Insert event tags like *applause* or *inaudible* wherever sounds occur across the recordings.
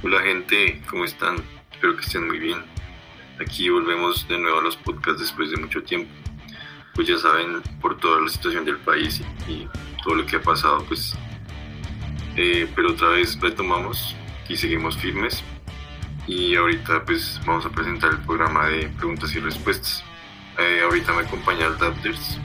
Hola gente, ¿cómo están? Espero que estén muy bien. Aquí volvemos de nuevo a los podcasts después de mucho tiempo. Pues ya saben, por toda la situación del país y, todo lo que ha pasado, pues... Eh, pero otra vez retomamos y seguimos firmes. Y ahorita pues vamos a presentar el programa de preguntas y respuestas. Eh, ahorita me acompaña el Dapters.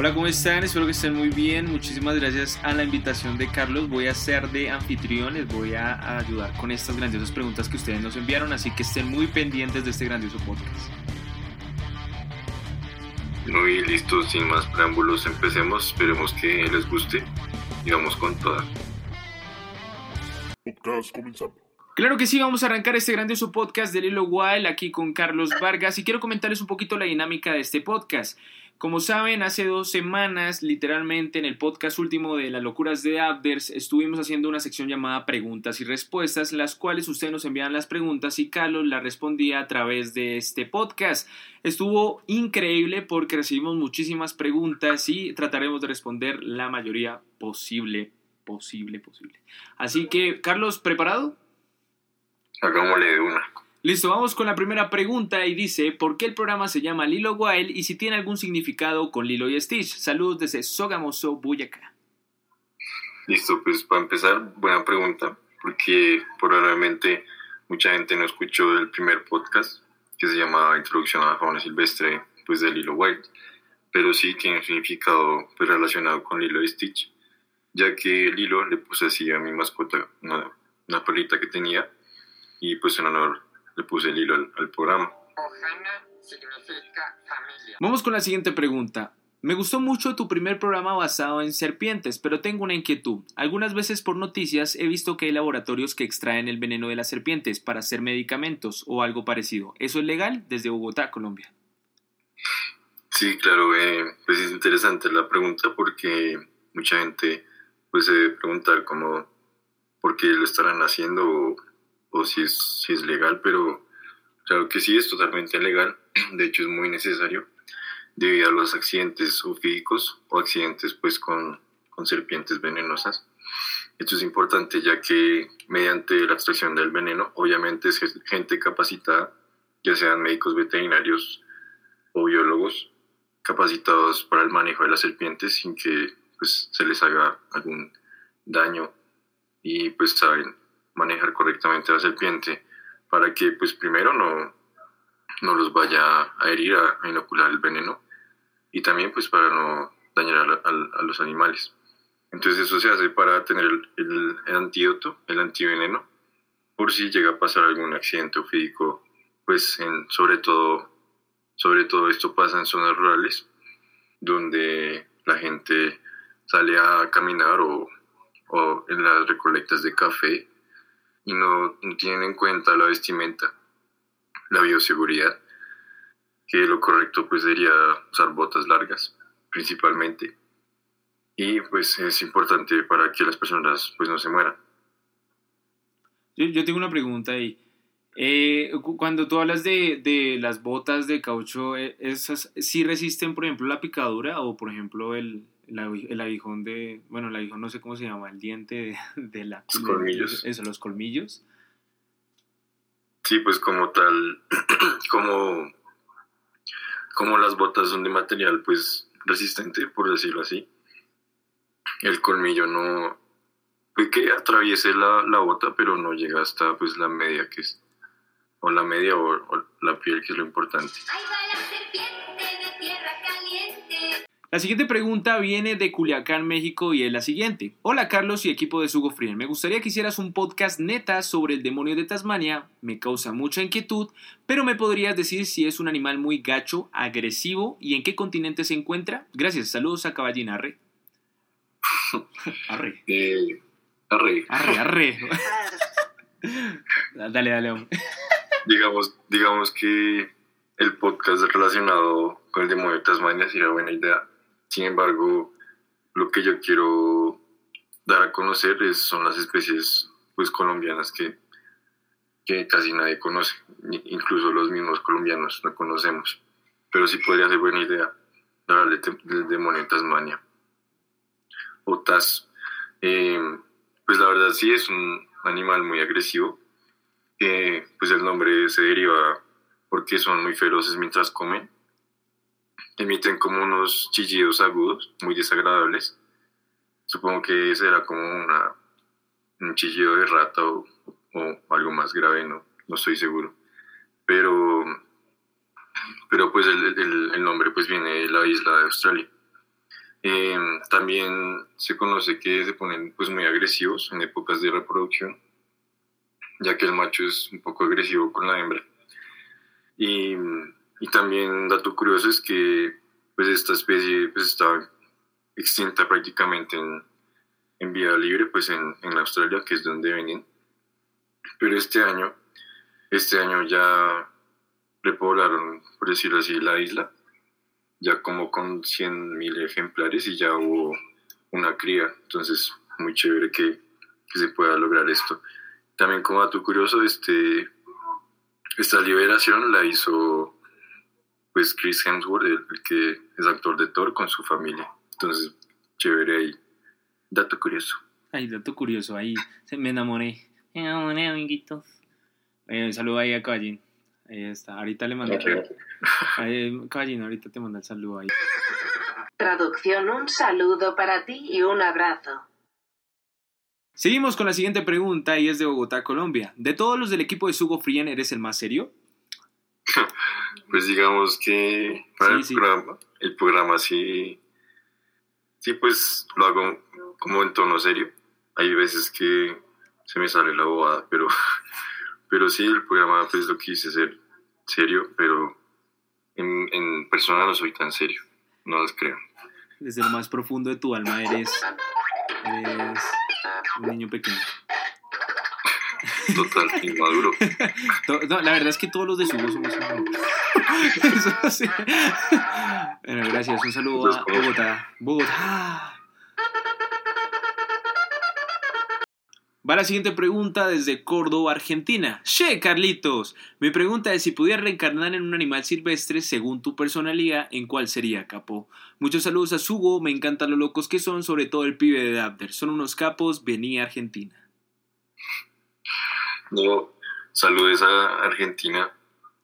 Hola, ¿cómo están? Espero que estén muy bien. Muchísimas gracias a la invitación de Carlos. Voy a ser de anfitrión, les voy a ayudar con estas grandiosas preguntas que ustedes nos enviaron, así que estén muy pendientes de este grandioso podcast. Muy listo, sin más preámbulos, empecemos. Esperemos que les guste y vamos con toda. Podcast comenzando. Claro que sí, vamos a arrancar este grandioso podcast de Lilo Wild aquí con Carlos Vargas y quiero comentarles un poquito la dinámica de este podcast. Como saben, hace dos semanas, literalmente en el podcast último de las locuras de Abders, estuvimos haciendo una sección llamada preguntas y respuestas, las cuales ustedes nos envían las preguntas y Carlos las respondía a través de este podcast. Estuvo increíble porque recibimos muchísimas preguntas y trataremos de responder la mayoría posible, posible, posible. Así que, Carlos, ¿preparado? Hagámosle de una. Listo, vamos con la primera pregunta y dice, ¿por qué el programa se llama Lilo Wild y si tiene algún significado con Lilo y Stitch? Saludos desde Sogamoso, Boyacá. Listo, pues para empezar, buena pregunta, porque probablemente mucha gente no escuchó el primer podcast que se llama Introducción a la fauna silvestre, pues de Lilo Wild, pero sí tiene un significado pues, relacionado con Lilo y Stitch, ya que Lilo le puse así a mi mascota una, una perrita que tenía y pues en honor le puse el hilo al, programa. Ohana significa familia. Vamos con la siguiente pregunta. Me gustó mucho tu primer programa basado en serpientes, pero tengo una inquietud. Algunas veces por noticias he visto que hay laboratorios que extraen el veneno de las serpientes para hacer medicamentos o algo parecido. ¿Eso es legal? Desde Bogotá, Colombia. Sí, claro, eh, pues es interesante la pregunta porque mucha gente puede se debe preguntar como por qué lo estarán haciendo o o si es, si es legal, pero claro que sí es totalmente legal, *clears throat* de hecho es muy necesario debido a los accidentes ofídicos o accidentes pues con, con serpientes venenosas. Esto es importante ya que mediante la extracción del veneno, obviamente es gente capacitada, ya sean médicos veterinarios o biólogos, capacitados para el manejo de las serpientes sin que pues, se les haga algún daño y pues saben manejar correctamente la serpiente para que pues primero no, no los vaya a herir, a, inocular el veneno y también pues para no dañar a, los animales. Entonces eso se hace para tener el, antídoto, el antiveneno, por si llega a pasar algún accidente ofídico, pues en, sobre todo sobre todo esto pasa en zonas rurales donde la gente sale a caminar o, o en las recolectas de café y no, tienen en cuenta la vestimenta, la bioseguridad, que lo correcto pues sería usar botas largas principalmente y pues es importante para que las personas pues no se mueran. Yo, tengo una pregunta ahí. Eh, cuando tú hablas de, de, las botas de caucho, eh, ¿esas sí resisten, por ejemplo, la picadura o, por ejemplo, el, el, aguijón de, bueno, el aguijón no sé cómo se llama, el diente de, la... Los colmillos. Eso, los colmillos. Sí, pues como tal, *clears throat* como, como las botas son de material pues resistente, por decirlo así, el colmillo no, puede que atraviese la, la bota, pero no llega hasta pues la media que es, o la media o, o la piel que es lo importante. La siguiente pregunta viene de Culiacán, México y es la siguiente. Hola Carlos y equipo de Sugo Frien. Me gustaría que hicieras un podcast neta sobre el demonio de Tasmania. Me causa mucha inquietud, pero me podrías decir si es un animal muy gacho, agresivo y en qué continente se encuentra. Gracias. Saludos a Caballín Arre. Arre. *laughs* Eh, arre. Arre, arre. *laughs* dale, dale. digamos, digamos que el podcast relacionado con el demonio de Tasmania sería buena idea sin embargo, lo que yo quiero dar a conocer es, son las especies pues, colombianas que, que casi nadie conoce, incluso los mismos colombianos no conocemos. Pero sí podría ser buena idea hablar del demonio de Tasmania. O Tas, em, pues la verdad sí es un animal muy agresivo pues el nombre se deriva porque son muy feroces mientras comen. Emiten como unos chillidos agudos, muy desagradables. Supongo que será como una, un chillido de rata o, o algo más grave, no, no estoy seguro. Pero, pero pues el, el, el nombre pues viene de la isla de Australia. Eh, también se conoce que se ponen pues muy agresivos en épocas de reproducción, ya que el macho es un poco agresivo con la hembra. Y, y también dato curioso es que pues esta especie pues está extinta prácticamente en, en vida libre pues en, en Australia, que es donde vienen. Pero este año, este año ya repoblaron, por decirlo así, la isla ya como con 100.000 ejemplares y ya hubo una cría. Entonces, muy chévere que, que, se pueda lograr esto. También como dato curioso, este, esta liberación la hizo pues Chris Hemsworth, el, el, que es actor de Thor, con su familia. Entonces, chévere ahí. Dato curioso. Ay, dato curioso, ahí se me enamoré. Me enamoré, amiguitos. Eh, un saludo ahí a Caballín. Ahí está. Ahorita le mando. Ahí, Caballín, ahorita te manda el saludo ahí. Traducción: un saludo para ti y un abrazo. Seguimos con la siguiente pregunta y es de Bogotá, Colombia. ¿De todos los del equipo de Sugo Frien eres el más serio? Pues digamos que para sí, el, sí. Programa, el programa sí, sí, pues lo hago como en tono serio. Hay veces que se me sale la bobada, pero, *laughs* pero sí, el programa pues lo quise ser serio, pero en, en persona no soy tan serio, no las creo. Desde lo más profundo de tu alma eres, eres un niño pequeño. Total, inmaduro. *laughs* no, la verdad es que todos los de su somos *laughs* Eso sí. Bueno, gracias. Un saludo a Bogotá. Bogotá. Va la siguiente pregunta desde Córdoba, Argentina. Che, Carlitos. Mi pregunta es si pudieras reencarnar en un animal silvestre según tu personalidad, ¿en cuál sería, capo? Muchos saludos a Sugo, me encantan lo locos que son, sobre todo el pibe de Dapter. Son unos capos, vení a Argentina. No, saludos a Argentina.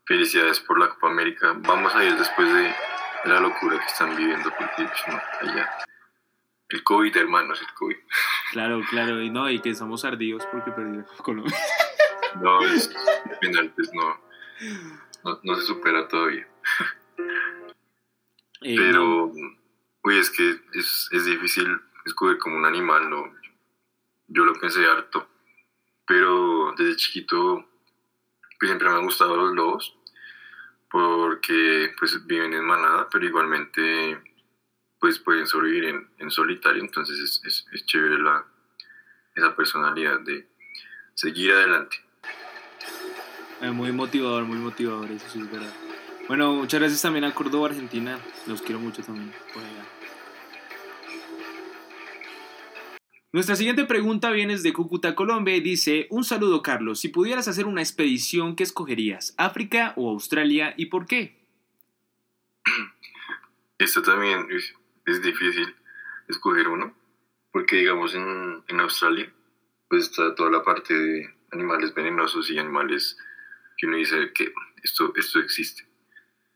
Felicidades por la Copa América. Vamos a ir después de la locura que están viviendo porque no, allá. El COVID, hermanos, el COVID. *laughs* Claro, claro, y no, y que somos ardidos porque perdimos *laughs* Colombia. No, es penal, pues no, no, no, se supera todavía. Eh, Pero, no. uy, es que es, es difícil escoger como un animal, ¿no? Yo lo pensé harto pero desde chiquito pues siempre me han gustado los lobos porque pues viven en manada, pero igualmente pues pueden sobrevivir en, en solitario, entonces es, es, es, chévere la, esa personalidad de seguir adelante. Muy motivador, muy motivador, eso sí es verdad. Bueno, muchas gracias también a Córdoba, Argentina, los quiero mucho también por allá. Nuestra siguiente pregunta viene desde Cúcuta, Colombia y dice, un saludo Carlos, si pudieras hacer una expedición, ¿qué escogerías? ¿África o Australia y por qué? *clears throat* Esto también es, es difícil escoger uno, porque digamos en, en, Australia pues está toda la parte de animales venenosos y animales que uno dice que esto, esto existe.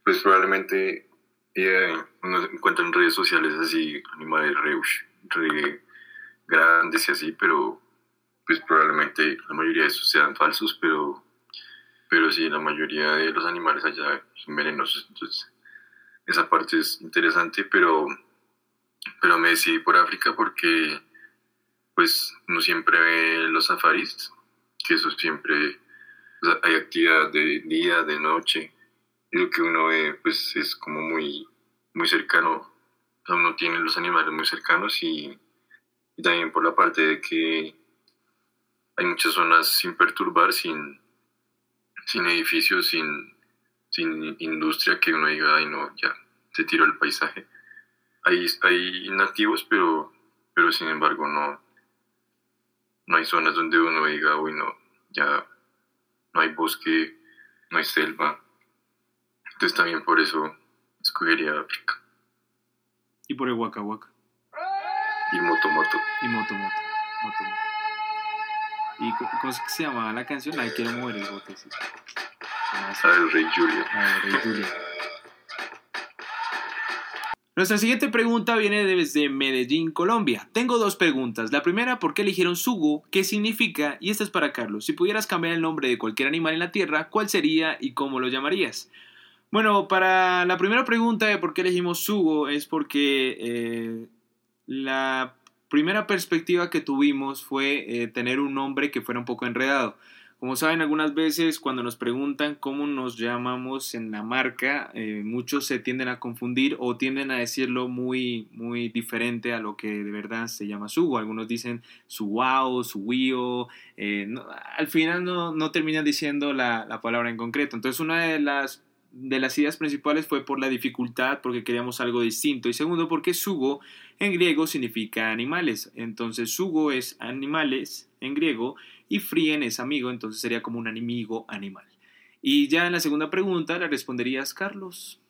Pues probablemente eh, uno encuentra en redes sociales así animales re, re grandes y así, pero pues probablemente la mayoría de esos sean falsos, pero, pero sí, la mayoría de los animales allá son venenosos, entonces esa parte es interesante, pero, pero me decidí por África porque pues no siempre ve los safaris, que eso siempre hay actividad de día, de noche, y lo que uno ve pues es como muy, muy cercano, uno tiene los animales muy cercanos y y también por la parte de que hay muchas zonas sin perturbar, sin, sin edificios, sin, sin industria que uno diga, ay no, ya se tiró el paisaje. Hay, hay nativos, pero, pero sin embargo no, no hay zonas donde uno diga, uy no, ya no hay bosque, no hay selva. Entonces también por eso escogería África. ¿Y por el Waka Waka? Y Moto Moto. Y Moto Moto. Moto, moto. Y ¿Cómo es que se llamaba la canción? La Quiero mover el bote. Sí. Al Rey Julio. Al Rey Julio. Nuestra siguiente pregunta viene desde Medellín, Colombia. Tengo dos preguntas. La primera, ¿por qué eligieron Sugo? ¿Qué significa? Y esta es para Carlos. Si pudieras cambiar el nombre de cualquier animal en la Tierra, ¿cuál sería y cómo lo llamarías? Bueno, para la primera pregunta de por qué elegimos Sugo es porque eh, la primera perspectiva que tuvimos fue eh, tener un nombre que fuera un poco enredado. Como saben, algunas veces cuando nos preguntan cómo nos llamamos en la marca, eh, muchos se tienden a confundir o tienden a decirlo muy, muy diferente a lo que de verdad se llama Sugo. Algunos dicen su wow, su wio. Eh, al final no, no terminan diciendo la, la palabra en concreto. Entonces, una de las de las ideas principales fue por la dificultad, porque queríamos algo distinto. Y segundo, porque sugo en griego significa animales. Entonces, sugo es animales en griego y frien es amigo, entonces sería como un enemigo animal. Y ya en la segunda pregunta la responderías, Carlos.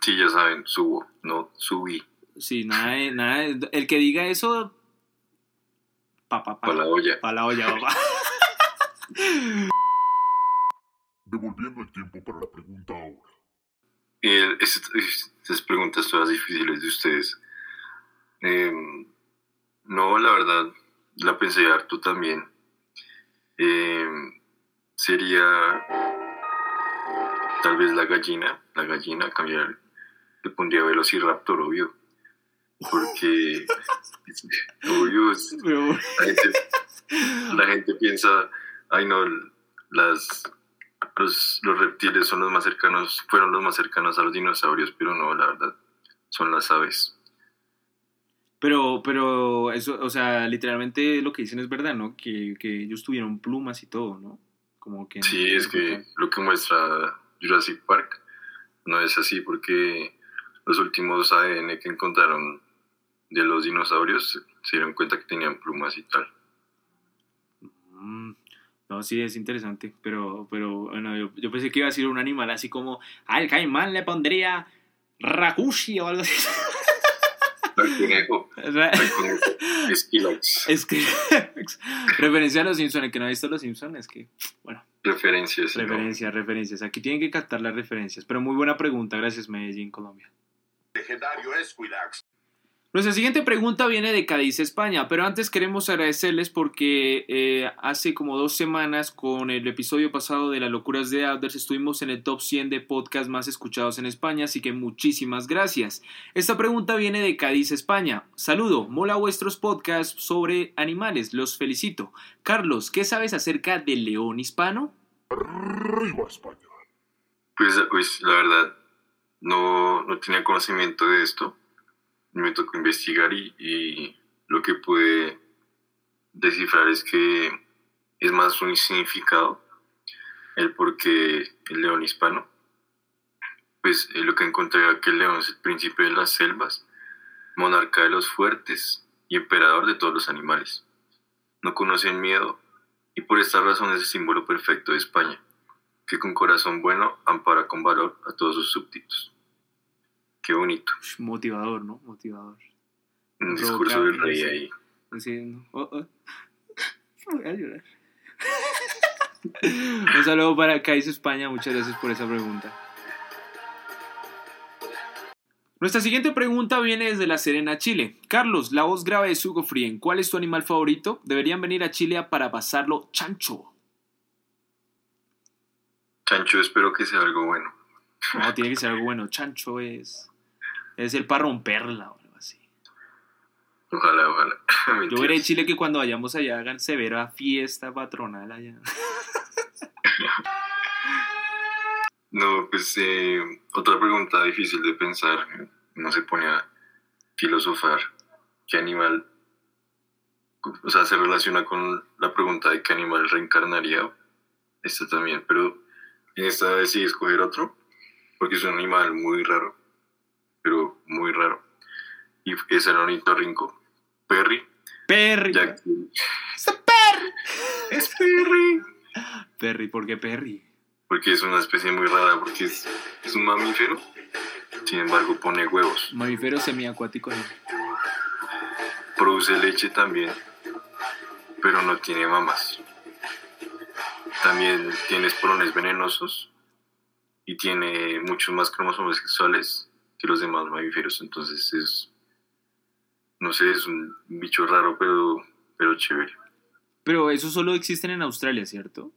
Sí, ya saben, subo, no subí. Sí, nada, nada, el que diga eso, pa, pa, pa, la olla. Pa la olla, papá. *laughs* Devolviendo el tiempo para la pregunta ahora. Eh, estas, preguntas todas difíciles de ustedes. Em, no, la verdad, la pensé harto también. Em, sería tal vez la gallina, la gallina, cambiar, le pondría Velociraptor, obvio. Porque, obvio, *laughs* la gente, la gente piensa, ay no, las los, los reptiles son los más cercanos, fueron los más cercanos a los dinosaurios, pero no, la verdad, son las aves. Pero, pero eso, o sea, literalmente lo que dicen es verdad, ¿no? Que, que ellos tuvieron plumas y todo, ¿no? Como que sí, es que lo que muestra Jurassic Park no es así, porque los últimos ADN que encontraron de los dinosaurios se dieron cuenta que tenían plumas y tal. Mm. No, sí, es interesante, pero, pero bueno, yo, yo, pensé que iba a ser un animal así como al caimán le pondría Rakushi o algo así. *laughs* *laughs* *laughs* Referencia a los Simpsons, el que no ha visto los Simpsons, es que, bueno. Referencias. Referencias, referencias. Aquí tienen que captar las referencias. Pero muy buena pregunta, gracias Medellín, Colombia. Legendario Esquilax. Nuestra siguiente pregunta viene de Cádiz, España, pero antes queremos agradecerles porque eh, hace como dos semanas con el episodio pasado de las locuras de Outers estuvimos en el top 100 de podcasts más escuchados en España, así que muchísimas gracias. Esta pregunta viene de Cádiz, España. Saludo, mola vuestros podcasts sobre animales, los felicito. Carlos, ¿qué sabes acerca del león hispano? Pues, pues la verdad, no, no tenía conocimiento de esto me tocó investigar y, lo que pude descifrar es que es más un significado el por qué el león hispano. Pues eh, lo que encontré era que el león es el príncipe de las selvas, monarca de los fuertes y emperador de todos los animales. No conocen miedo y por esta razón es el símbolo perfecto de España, que con corazón bueno ampara con valor a todos sus súbditos. Qué bonito. Motivador, ¿no? Motivador. Un discurso del rey ahí. Sí, oh, oh. *laughs* Voy a llorar. *laughs* Un saludo para Caiz España, muchas gracias por esa pregunta. Nuestra siguiente pregunta viene desde La Serena, Chile. Carlos, la voz grave de Hugo Frien, ¿cuál es tu animal favorito? Deberían venir a Chile para pasarlo chancho. Chancho, espero que sea algo bueno. No, tiene que ser algo bueno. Chancho es. Es el para romperla o algo así. Ojalá, ojalá. *laughs* Yo veré en Chile que cuando vayamos allá hagan severa fiesta patronal allá. *laughs* no, pues eh, otra pregunta difícil de pensar. No se pone a filosofar. ¿Qué animal? O sea, se relaciona con la pregunta de qué animal reencarnaría. Esta también, pero en esta decidí escoger otro porque es un animal muy raro pero muy raro. Y es el ornitorrinco Perry. Perry. ¡Es Perry! ¡Es Perry! Perry, ¿por qué Perry? Porque es una especie muy rara, porque es, es un mamífero, sin embargo pone huevos. Mamífero semiacuático. Produce leche también, pero no tiene mamas. También tiene esporones venenosos y tiene muchos más cromosomas sexuales que los demás mamíferos. Entonces es, no sé, es un bicho raro, pero, pero chévere. Pero eso solo existen en Australia, ¿cierto?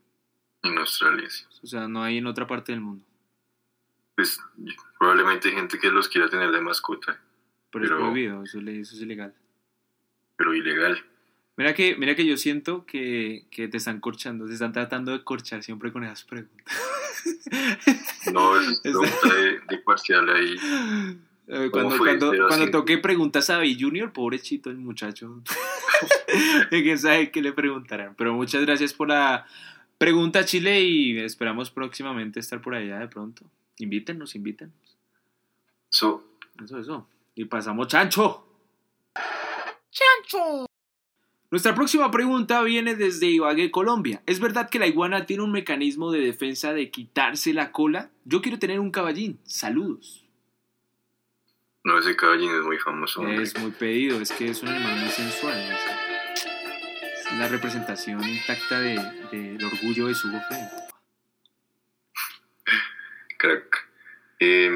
En Australia, sí. O sea, no hay en otra parte del mundo. Pues probablemente hay gente que los quiera tener de mascota, Pero, es Pero- prohibido, eso, eso es ilegal. pero ilegal. Mira que, mira que yo siento que, que te están corchando, te están tratando de corchar siempre con esas preguntas. *laughs* No, es *laughs* pregunta de, de parcial ahí. Eh, ¿Cómo Cuando, cuando, cuando toqué preguntas a Bill Junior, pobrechito el muchacho. *laughs* Que sabe que le preguntarán. Pero muchas gracias por la pregunta, Chile, y esperamos próximamente estar por allá de pronto. Invítenos, invítenos. So, Eso, eso. Y pasamos chancho. Chancho. Nuestra próxima pregunta viene desde Ibagué, Colombia. ¿Es verdad que la iguana tiene un mecanismo de defensa de quitarse la cola? Yo quiero tener un caballín. Saludos. no, ese caballín es muy famoso. hombre. Es muy pedido, es que es un animal muy sensual. Es, es la representación intacta de- del orgullo de su Fred. Crack. Eh,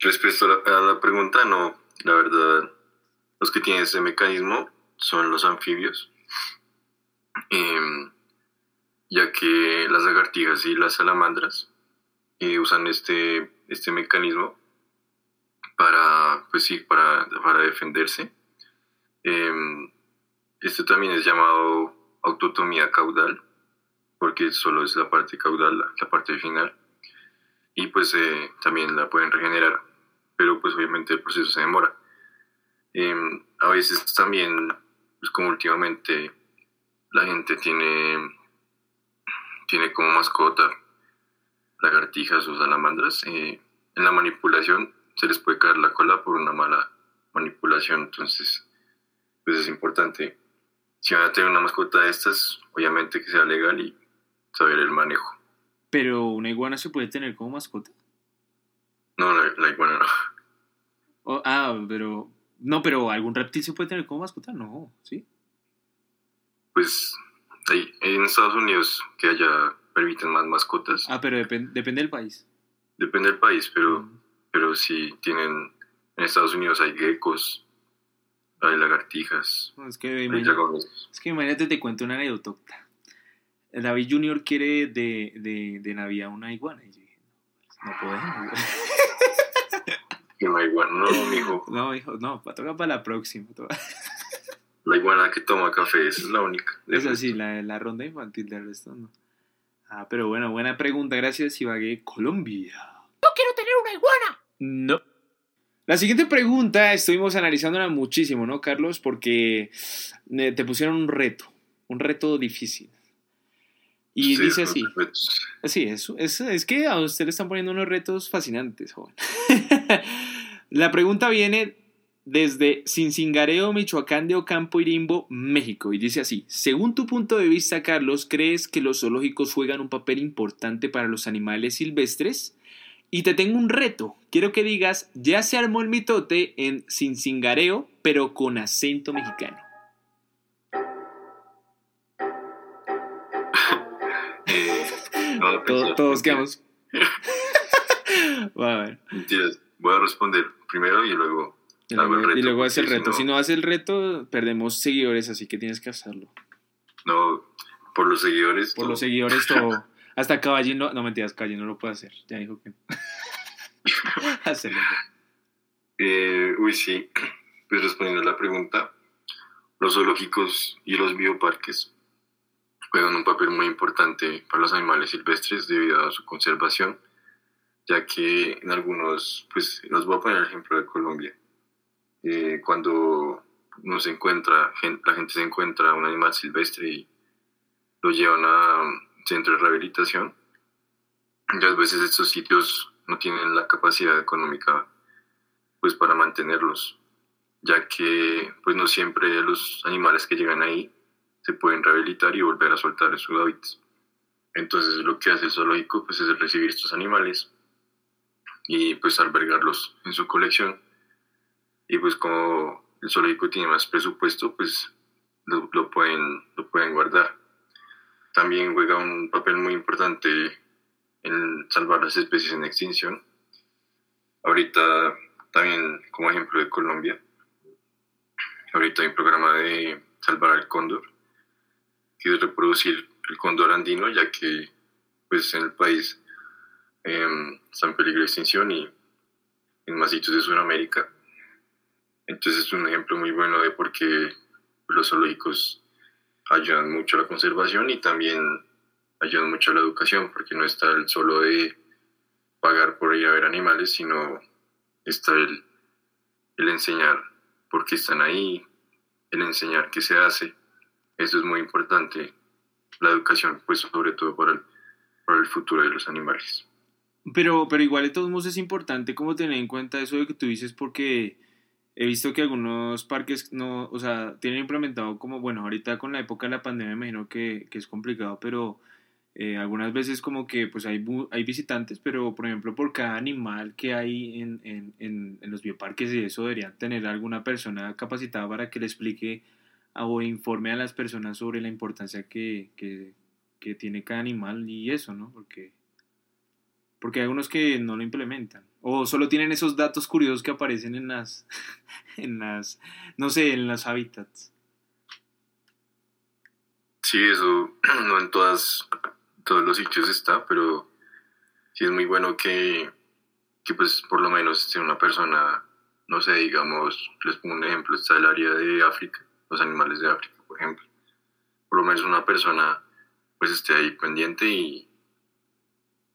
respecto a la, a la pregunta, no, la verdad, los que tienen ese mecanismo son los anfibios, Eh, ya que las lagartijas y las salamandras eh, usan este, este mecanismo para, pues sí, para, para defenderse. Eh, esto también es llamado autotomía caudal, porque solo es la parte caudal, la- la parte final y pues eh, también la pueden regenerar, pero pues obviamente el proceso se demora. Em, a veces también, pues como últimamente la gente tiene, tiene como mascota lagartijas o salamandras, eh, en la manipulación se les puede caer la cola por una mala manipulación, entonces pues es importante. Si van a tener una mascota de estas, obviamente que sea legal y saber el manejo. Pero una iguana se puede tener como mascota. No, la, la iguana no. O- ah, pero. No, pero algún reptil se puede tener como mascota. No, ¿sí? pues hay, en Estados Unidos que haya permiten más mascotas Ah, pero depen- depende del país. depende del país pero Mm. pero si tienen en Estados Unidos hay geckos hay lagartijas No, es, que hay imagínate, es que imagínate, te cuento una anécdota. David Junior quiere de, de, de Navidad una iguana. Y yo dije, no, no podemos. *laughs* hay iguana no *laughs* mijo No, hijo, no, va a tocar para la próxima. *laughs* la iguana que toma café esa es la única Es así, la, la ronda infantil del resto no. Ah, pero bueno, buena pregunta. Gracias, Ibagué, Colombia. ¡Yo quiero tener una iguana! No. La siguiente pregunta estuvimos analizándola muchísimo, ¿no, Carlos? Porque eh, te pusieron un reto, un reto difícil. Y Sí, dice así. Sí, es, es, es que a usted le están poniendo unos retos fascinantes, joven. *laughs* La pregunta viene desde Cincingareo, Michoacán de Ocampo, Irimbo, México. Y dice así, según tu punto de vista, Carlos, ¿crees que los zoológicos juegan un papel importante para los animales silvestres? Y te tengo un reto. Quiero que digas, ya se armó el mitote en Cincingareo, pero con acento mexicano. eh, no, *laughs* pues, todos quedamos... *laughs* Ver. mentiras voy a responder primero y luego Y hago el luego, y reto, luego hace el porque si reto. no- Si no hace el reto, perdemos seguidores, así que tienes que hacerlo. no por los seguidores Por todo. los seguidores, todo. *laughs* Hasta Caballín no, no mentiras, Caballín no lo puede hacer. Ya dijo que no. *laughs* Hacerlo. Eh, uy, sí. Pues respondiendo a la pregunta, los zoológicos y los bioparques juegan un papel muy importante para los animales silvestres debido a su conservación, ya que en algunos, pues los voy a poner el ejemplo de Colombia. Eh, cuando uno se encuentra, la gente se encuentra un animal silvestre y lo llevan a um, centro de rehabilitación, muchas veces estos sitios no tienen la capacidad económica pues para mantenerlos, ya que pues no siempre los animales que llegan ahí se pueden rehabilitar y volver a soltar en sus hábitats. Entonces lo que hace el zoológico pues es recibir estos animales y pues albergarlos en su colección y pues como el zoológico tiene más presupuesto pues lo, lo pueden, lo pueden guardar. También juega un papel muy importante en salvar las especies en extinción. Ahorita, también como ejemplo de Colombia, ahorita hay un programa de salvar al cóndor, que es reproducir el cóndor andino, ya que pues en el país eh, está peligro de extinción y en más sitios de Sudamérica. Entonces es un ejemplo muy bueno de por qué los zoológicos ayudan mucho a la conservación y también ayudan mucho a la educación, porque no está el solo de pagar por ir a ver animales, sino está el, el enseñar por qué están ahí, el enseñar qué se hace. Eso es muy importante, la educación, pues sobre todo para para el futuro de los animales. Pero, pero igual de todos modos es importante como tener en cuenta eso de que tú dices porque he visto que algunos parques no, o sea, tienen implementado como, bueno, ahorita con la época de la pandemia me imagino que, que es complicado, pero eh, algunas veces como que pues hay, hay visitantes, pero por ejemplo por cada animal que hay en, en, en, los bioparques y eso deberían tener alguna persona capacitada para que le explique o informe a las personas sobre la importancia que, que, que tiene cada animal y eso, ¿no? Porque, porque hay algunos que no lo implementan o solo tienen esos datos curiosos que aparecen en las, *laughs* en las, no sé, en los hábitats. Sí, eso *clears throat* no en todas, todos los sitios está, pero sí es muy bueno que, que pues por lo menos sea una persona, no sé, digamos, les pongo un ejemplo, está el área de África, los animales de África, por ejemplo. Por lo menos una persona pues esté ahí pendiente y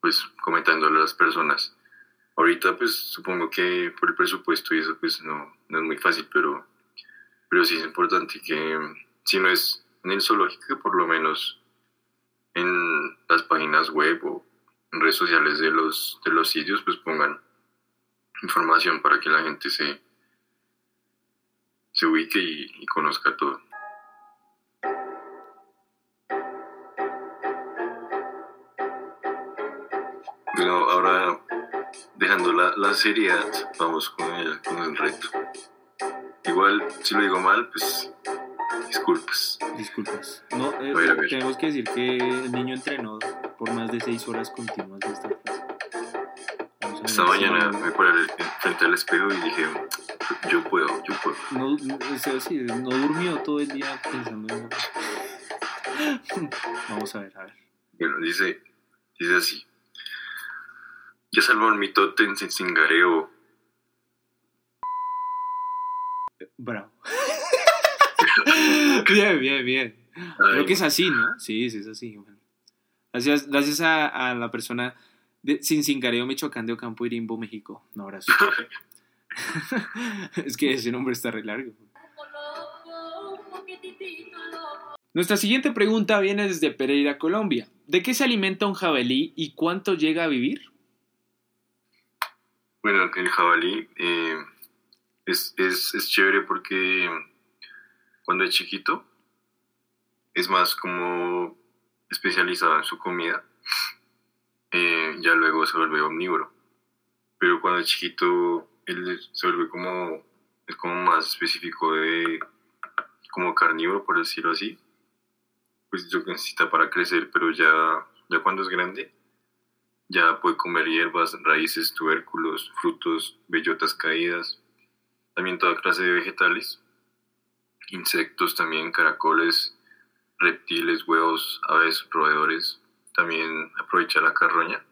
pues comentándole a las personas. Ahorita pues supongo que por el presupuesto y eso pues no, no es muy fácil, pero, pero sí es importante que si no es en el zoológico, que por lo menos en las páginas web o en redes sociales de los, de los sitios, pues pongan información para que la gente se, se ubique y conozca todo. Bueno, ahora dejando la, la seriedad, vamos con el, con el reto. Igual, si lo digo mal, pues disculpas. Disculpas. No, eh, A ver, tenemos que decir que el niño entrenó por más de seis horas continuas de esta a Esta mañana me paré frente al espejo y dije, yo puedo, yo puedo. No, no, sí, no durmió todo el día pensando en... *laughs* Vamos a ver, a ver. Bueno, dice, dice así. Ya salvaron mi totem sin cingareo. Bravo. *laughs* bien, bien, bien. Creo que es así, ¿no? Sí, sí, es así. Gracias, gracias a, a la persona de Cincincareo, Michoacán de Ocampo, Irimbo, México. Un abrazo. *laughs* es que ese nombre está re largo. Nuestra siguiente pregunta viene desde Pereira, Colombia. ¿De qué se alimenta un jabalí y cuánto llega a vivir? Bueno, el jabalí eh, es, es, es chévere porque cuando es chiquito es más como especializado en su comida. Eh, ya luego se vuelve omnívoro. Pero cuando es chiquito él se vuelve como, es como más específico de como carnívoro, por decirlo así. Pues lo que necesita para crecer, pero ya, ya cuando es grande ya puede comer hierbas, raíces, tubérculos, frutos, bellotas caídas, también toda clase de vegetales, insectos también, caracoles, reptiles, huevos, aves, roedores, también aprovecha la carroña.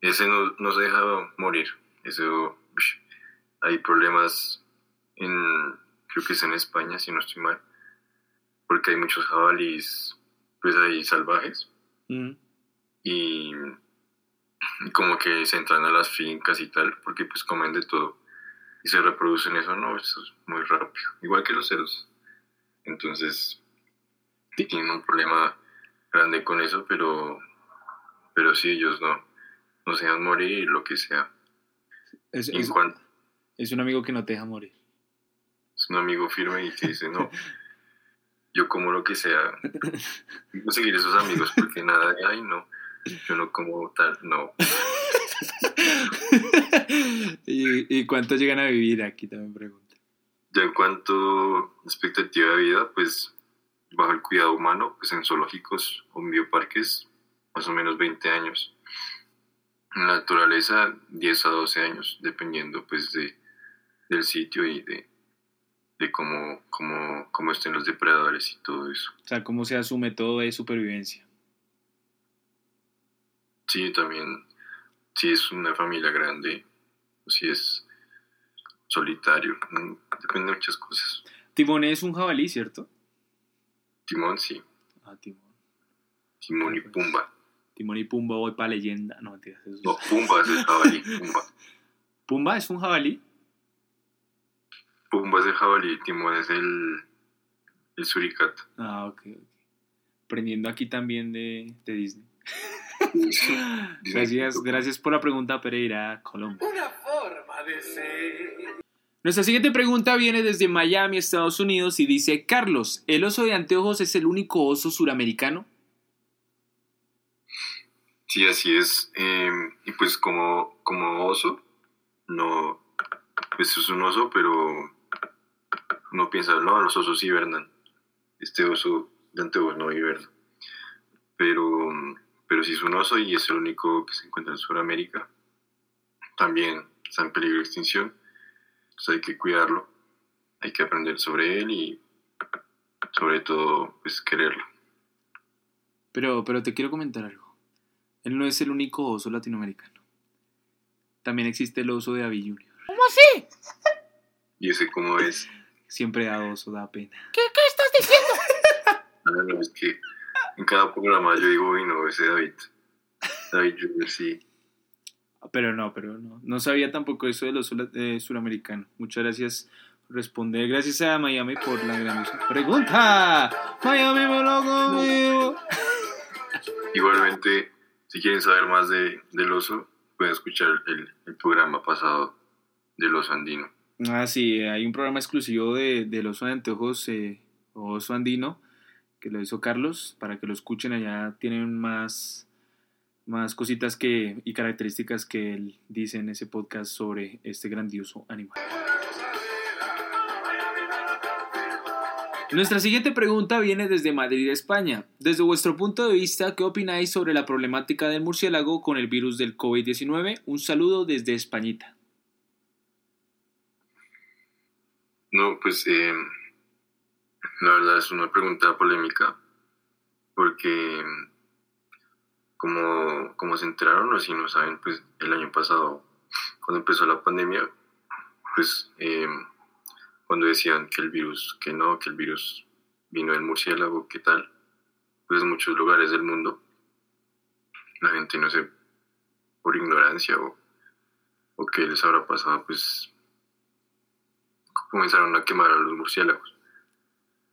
Ese no, no se deja morir, eso, hay problemas en, creo que es en España, si no estoy mal, porque hay muchos jabalíes, pues ahí salvajes, Mm. y como que se entran a las fincas y tal, porque pues comen de todo y se reproducen eso, no, eso es muy rápido, igual que los cerdos. Entonces, tienen un problema grande con eso, pero, pero sí, ellos no, no se dejan morir lo que sea. Es, es- cuanto es un amigo que no te deja morir. es un amigo firme y que dice, no, yo como lo que sea, *laughs* no seguir esos amigos porque nada, ay, no, yo no como tal, no. *laughs* ¿Y, ¿Y cuánto llegan a vivir? Aquí también pregunta. Ya en cuanto a expectativa de vida, pues bajo el cuidado humano, pues en zoológicos o en bioparques, más o menos 20 años. En la naturaleza, 10 a 12 años, dependiendo pues de, del sitio y de, de cómo, cómo, cómo estén los depredadores y todo eso. O sea, cómo sea su método de supervivencia. Sí, también, si es una familia grande, o si es solitario, mm, depende de muchas cosas. Timón es un jabalí, ¿cierto? Timón, sí. Ah, Timón. Timón y Pumba. Timón y Pumba voy para leyenda. No, mentiras. es- No, Pumba es el jabalí. Pumba. *laughs* ¿Pumba es un jabalí? Pumba es el jabalí, Timón es el, el suricato. Ah, ok, ok. Aprendiendo aquí también de, de Disney. *laughs* Gracias, gracias por la pregunta, Pereira, Colombia. Una forma de ser. Nuestra siguiente pregunta viene desde Miami, Estados Unidos, y dice, Carlos, ¿el oso de anteojos es el único oso suramericano? Sí, así es. Eh, y pues como, como oso, no, pues es un oso, pero uno piensa, no, los osos hibernan. Este oso de anteojos no hiberna. Pero, pero sí es un oso y es el único que se encuentra en Sudamérica. También está en peligro de extinción. Entonces hay que cuidarlo, hay que aprender sobre él y sobre todo pues quererlo. Pero, pero te quiero comentar algo. Él no es el único oso latinoamericano. También existe el oso de Avi Junior. Y ese como es, Siempre da oso, da pena. *laughs* Ah, no, es que en cada programa yo digo, uy, no, ese David. David Junior, sí. Pero no, pero no. No sabía tampoco eso del oso la- eh, suramericano. Muchas gracias por responder. Gracias a Miami por la gran pregunta. Miami, me lo conmigo. *laughs* Igualmente, si quieren saber más de, del oso, pueden escuchar el, el programa pasado del oso andino. Ah, sí, hay un programa exclusivo de, del oso de anteojos, eh, oso andino, que lo hizo Carlos, para que lo escuchen allá. Tienen más, más cositas que, y características que él dice en ese podcast sobre este grandioso animal. Nuestra siguiente pregunta viene desde Madrid, España. Desde vuestro punto de vista, ¿qué opináis sobre la problemática del murciélago con el virus del COVID-19? Un saludo desde Españita. No, pues eh, la verdad es una pregunta polémica, porque como, como se enteraron, o si no saben, pues el año pasado, cuando empezó la pandemia, pues eh, cuando decían que el virus, que no, que el virus vino del murciélago, ¿qué tal? Pues en muchos lugares del mundo, la gente, no sé, por ignorancia o, o qué les habrá pasado, pues comenzaron a quemar a los murciélagos.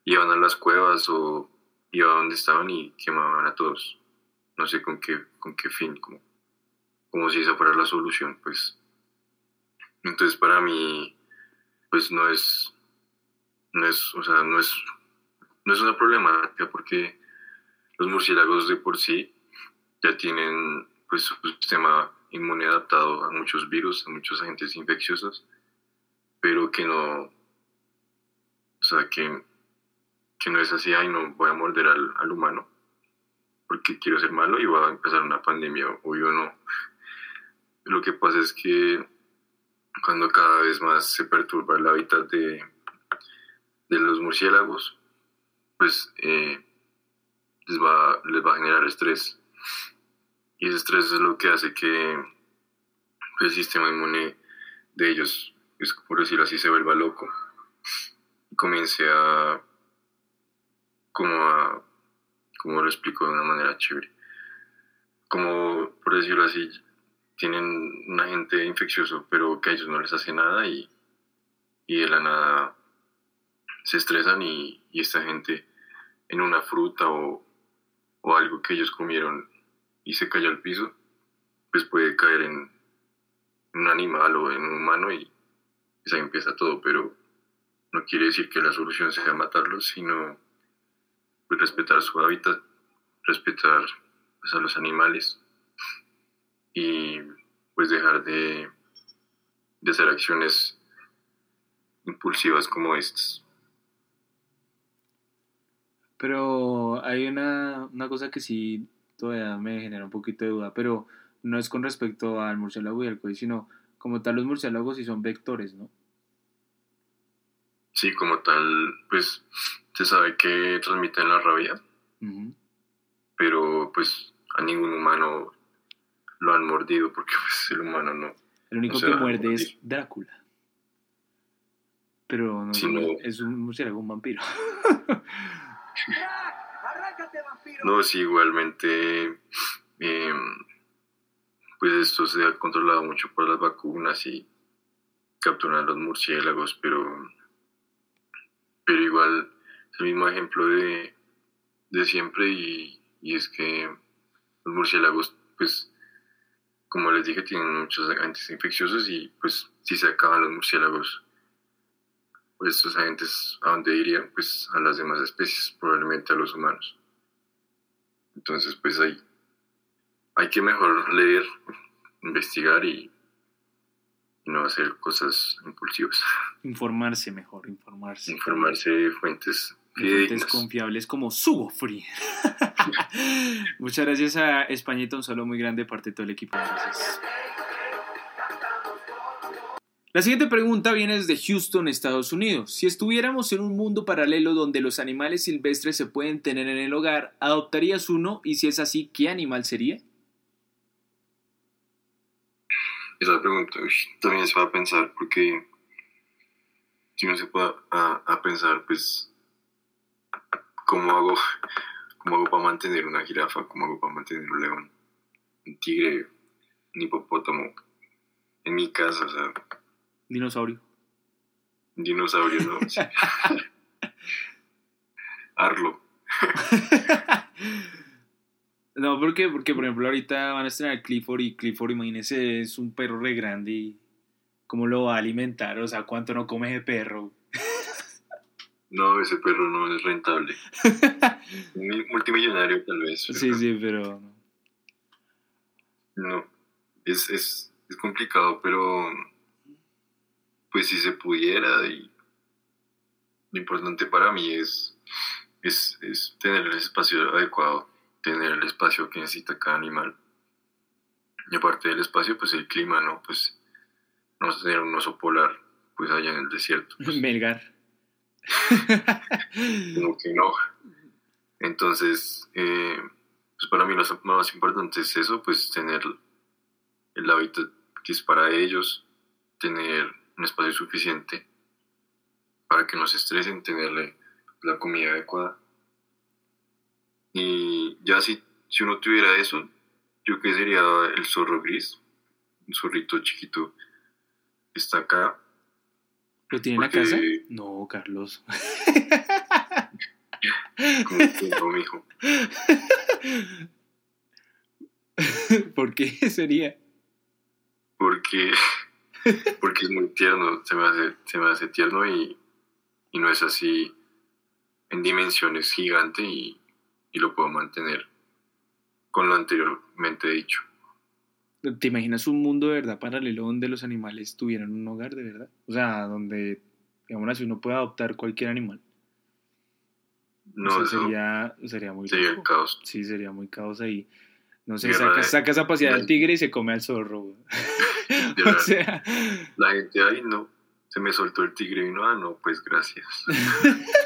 Iban a las cuevas o iban a donde estaban y quemaban a todos. No sé con qué, con qué fin, como, como si esa fuera la solución, pues. Entonces para mí, pues no es, no es, o sea, no es, no es una problemática porque los murciélagos de por sí ya tienen pues su sistema inmune adaptado a muchos virus, a muchos agentes infecciosos pero que no, o sea, que, que no es así, ay, no voy a morder al, al humano porque quiero ser malo y va a empezar una pandemia, o yo no. Lo que pasa es que cuando cada vez más se perturba el hábitat de, de los murciélagos, pues eh, les, va, les va a generar estrés. Y ese estrés es lo que hace que el sistema inmune de ellos es por decirlo así, se vuelva loco y comience a, como como lo explico de una manera chévere, como por decirlo así, tienen un agente infeccioso, pero que a ellos no les hace nada y, y de la nada se estresan y, y esta gente en una fruta o, o algo que ellos comieron y se cayó al piso, pues puede caer en un animal o en un humano y pues ahí empieza todo, pero no quiere decir que la solución sea matarlos, sino respetar su hábitat, respetar pues, a los animales y pues dejar de, de hacer acciones impulsivas como estas. Pero hay una, una cosa que sí todavía me genera un poquito de duda, pero no es con respecto al murciélago y al COVID, sino como tal los murciélagos sí son vectores, ¿no? Sí, como tal, pues se sabe que transmiten la rabia, pero pues a ningún humano lo han mordido porque *laughs* pues el humano no. El único que muerde es Drácula. Pero no, es un- no. es un murciélago, un vampiro. *laughs* No, sí, igualmente, eh, pues esto se ha controlado mucho por las vacunas y capturan los murciélagos, pero, pero igual el mismo ejemplo de, de siempre y, y es que los murciélagos, pues, como les dije, tienen muchos agentes infecciosos y pues si se acaban los murciélagos, pues estos agentes a dónde irían, pues a las demás especies, probablemente a los humanos. Entonces, pues hay, hay que mejor leer, investigar y, y no hacer cosas impulsivas. Informarse mejor, informarse. Informarse de fuentes fuentes fidedignas. confiables como Sugo Free. *laughs* Muchas gracias a Españita, un saludo muy grande de parte de todo el equipo. Gracias. La siguiente pregunta viene desde Houston, Estados Unidos. Si estuviéramos en un mundo paralelo donde los animales silvestres se pueden tener en el hogar, ¿adoptarías uno? Y si es así, ¿qué animal sería? Esa pregunta uy, también se va a pensar porque si uno se puede a, a pensar, pues, ¿cómo hago, ¿cómo hago para mantener una jirafa? ¿Cómo hago para mantener un león? Un tigre, un hipopótamo en mi casa, o sea, Dinosaurio. dinosaurio, ¿no? Sí. *laughs* Arlo. *laughs* No, ¿por qué? Porque, por ejemplo, ahorita van a estrenar Clifford y Clifford, imagínese, es un perro re grande y ¿cómo lo va a alimentar? O sea, ¿cuánto no come ese perro? No, ese perro no es rentable. *laughs* Multimillonario tal vez. pero Sí, sí, pero... No, es, es, es complicado, pero pues si se pudiera y lo importante para mí es, es, es tener el espacio adecuado, tener el espacio que necesita cada animal. Y aparte del espacio, pues el clima, ¿no? Pues no tener un oso polar, pues allá en el desierto. pues, *laughs* Melgar. *laughs* como que no. Entonces, eh, pues para mí lo más importante es eso, pues tener el hábitat que es para ellos, tener un espacio suficiente para que no se estresen, tenerle la comida adecuada. Y ya si, si uno tuviera eso, yo que sería el zorro gris, un zorrito chiquito que está acá, ¿Lo tiene en la casa? No, Carlos. no, mijo. *laughs* ¿Por qué sería? porque, porque es muy tierno, se me hace, se me hace tierno y, y no es así en dimensiones gigante y, y lo puedo mantener con lo anteriormente dicho. ¿Te imaginas un mundo de verdad paralelo donde los animales tuvieran un hogar de verdad? O sea, donde, digamos así, uno puede adoptar cualquier animal. No, o sea, sería, sería muy sería loco. caos. Sí, sería muy caos ahí. No sé, saca, de- sacas a pasear al tigre y se come al zorro. *laughs* *laughs* o sea, La gente ahí no, se me soltó el tigre y no, ah, no, pues gracias. *laughs*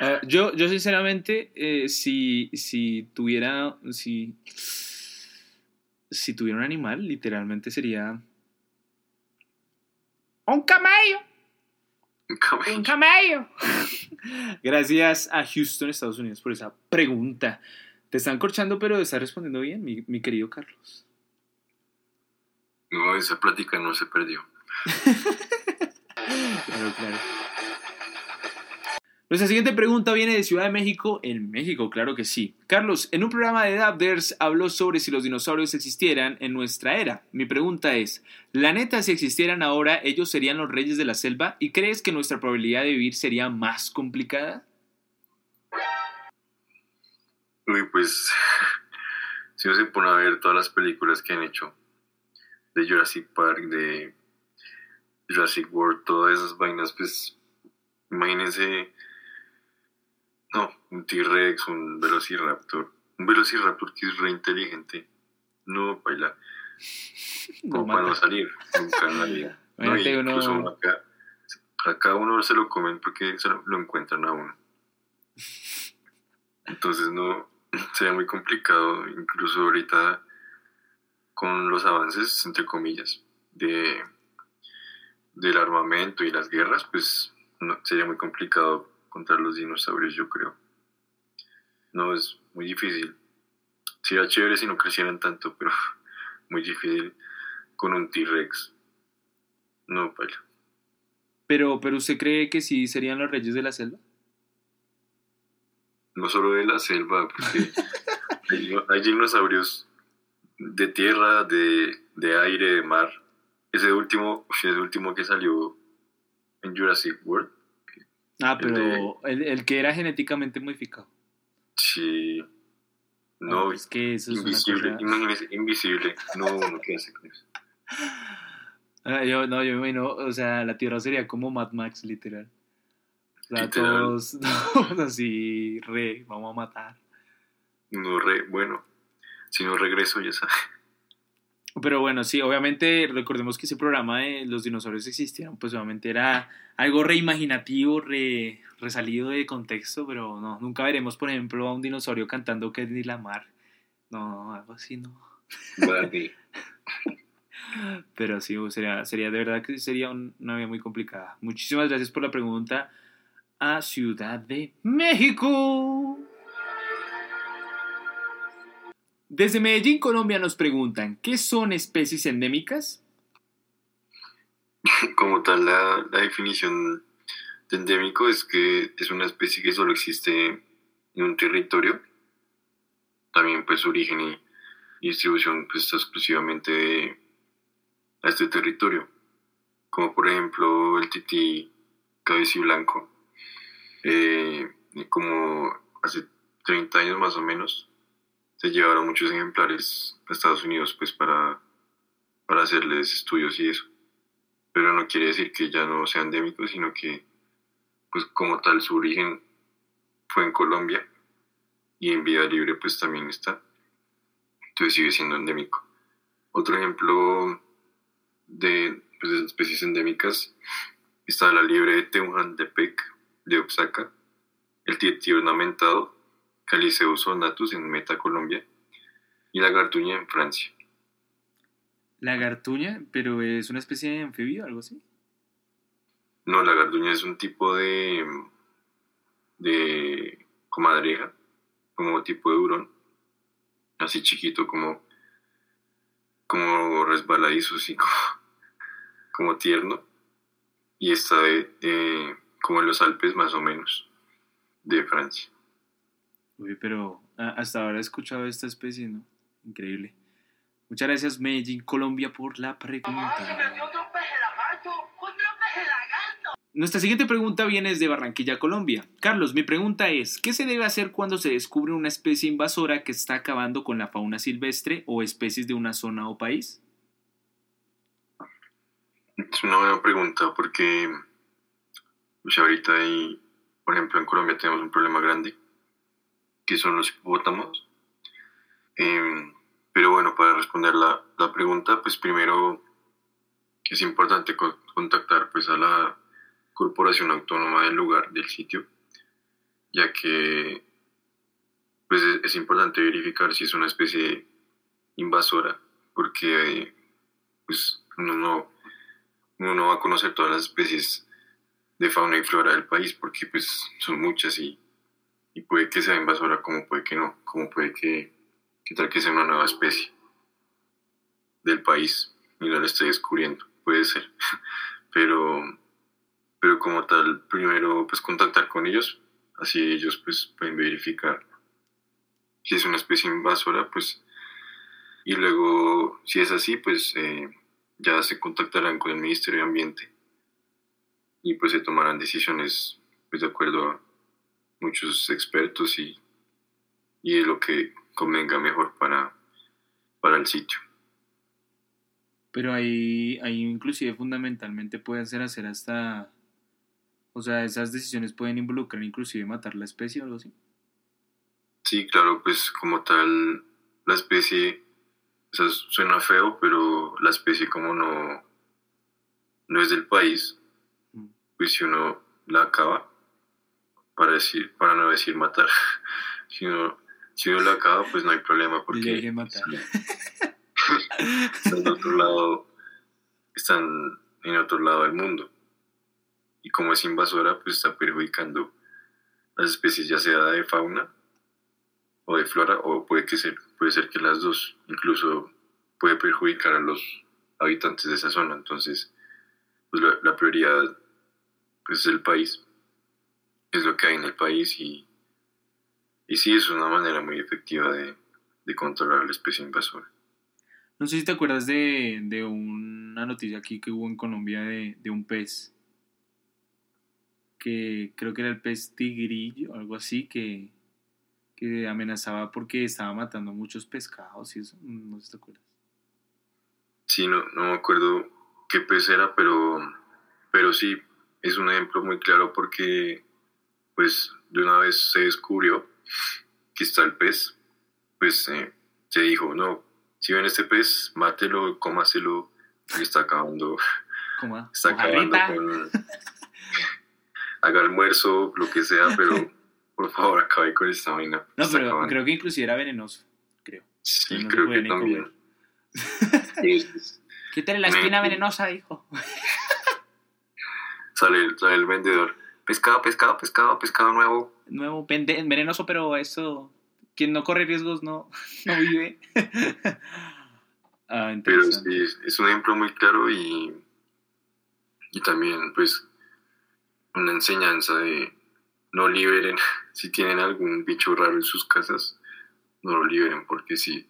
ah, yo, yo sinceramente, eh, si, si tuviera, si, si tuviera un animal, literalmente sería un camello. Un camello. Un camello. *laughs* Gracias a Houston, Estados Unidos, por esa pregunta. Te están corchando, pero estás respondiendo bien, mi, mi querido Carlos. No, esa plática no se perdió. *laughs* Claro, claro. Nuestra siguiente pregunta viene de Ciudad de México, en México, claro que sí. Carlos, en un programa de Dabders habló sobre si los dinosaurios existieran en nuestra era. Mi pregunta es, ¿la neta si existieran ahora ellos serían los reyes de la selva y crees que nuestra probabilidad de vivir sería más complicada? Uy, pues, si uno se pone a ver todas las películas que han hecho de Jurassic Park, de Jurassic World, todas esas vainas, pues, imagínense, un T-Rex, un Velociraptor. Un Velociraptor que es re inteligente. No, baila. *laughs* No para no salir. Nunca nadie. *laughs* No, uno- acá, acá uno se lo comen porque se lo, lo encuentran a uno. Entonces no, *laughs* sería muy complicado, incluso ahorita con los avances, entre comillas, de del armamento y las guerras, pues no, sería muy complicado contra los dinosaurios, yo creo. No, es muy difícil. Sería chévere si no crecieran tanto, pero *laughs* muy difícil con un T-Rex. No, paila. Pero, pero usted cree que sí serían los reyes de la selva? No solo de la selva, porque *laughs* hay, hay dinosaurios de tierra, de, de aire, de mar. Ese último, ese último que salió en Jurassic World, Ah, El pero el, el que era genéticamente modificado. sí. No, es que eso es invisible, una cosa... invisible. No, no qué hace con eso. *laughs* Ah, yo, no, yo me imagino, o sea, la Tierra sería como Mad Max, literal. O sea, Literal. todos, *laughs* todos así, re, vamos a matar. No, re, bueno, si no regreso, ya sabes. Pero bueno, sí, obviamente recordemos que ese programa de los dinosaurios existieron, pues obviamente era algo reimaginativo, re, resalido de contexto, pero no, nunca veremos, por ejemplo, a un dinosaurio cantando Kendrick Lamar. No, algo así, no. *laughs* Pero sí, sería, sería de verdad que sería un- una vida muy complicada. Muchísimas gracias por la pregunta a Ciudad de México. Desde Medellín, Colombia, nos preguntan, ¿qué son especies endémicas? *laughs* Como tal, la, definición de endémico es que es una especie que solo existe en un territorio. También, pues, su origen y, distribución pues, está exclusivamente de, a este territorio. Como por ejemplo el tití cabeciblanco. Eh, y como hace 30 años más o menos, se llevaron muchos ejemplares a Estados Unidos pues para, para hacerles estudios y eso pero no quiere decir que ya no sea endémico, sino que, pues como tal, su origen fue en Colombia y en vida libre pues también está. Entonces sigue siendo endémico. Otro ejemplo de, pues, especies endémicas está la liebre de Tehuantepec de Oaxaca, el tietí ornamentado, Caliceus ornatus en Meta, Colombia, y la gartuña en Francia. La gartuña, pero es una especie de anfibio, algo así. No, la garduña es un tipo de. de. comadreja, como tipo de hurón, así chiquito, como. como resbaladizo, así *laughs* como, como tierno. Y está de, de- como en los Alpes, más o menos, de Francia. Uy, pero hasta ahora he escuchado esta especie, ¿no? Increíble. Muchas gracias, Medellín, Colombia, por la pregunta. Nuestra siguiente pregunta viene desde Barranquilla, Colombia. Carlos, mi pregunta es, ¿qué se debe hacer cuando se descubre una especie invasora que está acabando con la fauna silvestre o especies de una zona o país? Es una buena pregunta porque pues ahorita hay, por ejemplo, en Colombia tenemos un problema grande, que son los hipopótamos. Em, pero bueno, para responder la, la pregunta, pues primero es importante co- contactar pues a la corporación autónoma del lugar, del sitio, ya que pues es, es importante verificar si es una especie invasora, porque pues uno no, uno no va a conocer todas las especies de fauna y flora del país, porque pues son muchas y, y puede que sea invasora como puede que no, como puede que, que tal que sea una nueva especie del país y no la estoy descubriendo, puede ser, *laughs* pero, pero como tal, primero pues contactar con ellos, así ellos pues pueden verificar si es una especie invasora, pues, y luego si es así, pues eh, ya se contactarán con el Ministerio de Ambiente y pues se tomarán decisiones pues de acuerdo a muchos expertos y, y de lo que convenga mejor para, para el sitio. Pero ahí, ahí inclusive fundamentalmente puede ser hacer hasta... O sea, esas decisiones pueden involucrar inclusive matar la especie o algo así. Sí, claro, pues como tal, la especie, o sea, suena feo, pero la especie como no, no es del país, Mm. pues si uno la acaba, para decir, para no decir matar, *laughs* si uno, si uno la acaba, pues no hay problema porque matar. están en otro lado, están en otro lado del mundo. Y como es invasora, pues está perjudicando las especies, ya sea de fauna o de flora, o puede, que ser, puede ser que las dos, incluso puede perjudicar a los habitantes de esa zona. Entonces, pues la, la prioridad pues, es el país, es lo que hay en el país y, y sí es una manera muy efectiva de, de controlar la especie invasora. No sé si te acuerdas de, de una noticia aquí que hubo en Colombia de, de un pez. Que creo que era el pez tigrillo, algo así, que, que amenazaba porque estaba matando muchos pescados y eso. No sé si te acuerdas. Sí, no, no me acuerdo qué pez era, pero, pero sí, es un ejemplo muy claro porque pues de una vez se descubrió que está el pez, pues eh, se dijo, no, si ven este pez, mátelo, cómaselo, y está acabando, ¿Cómo? está acabando con... Haga almuerzo, lo que sea, pero *laughs* por favor acabe con esta vaina. No, está pero acabando. creo que inclusive era venenoso, creo. Sí, no creo que también. *laughs* Quítale la espina venenosa, dijo. sale, sale el vendedor. Pescado, pescado, pescado, pescado nuevo. Nuevo, venenoso, pero eso. Quien no corre riesgos no, *laughs* no vive. *laughs* ah, Pero sí, es, es un ejemplo muy claro y, y también pues una enseñanza de no liberen, *laughs* si tienen algún bicho raro en sus casas, no lo liberen porque sí,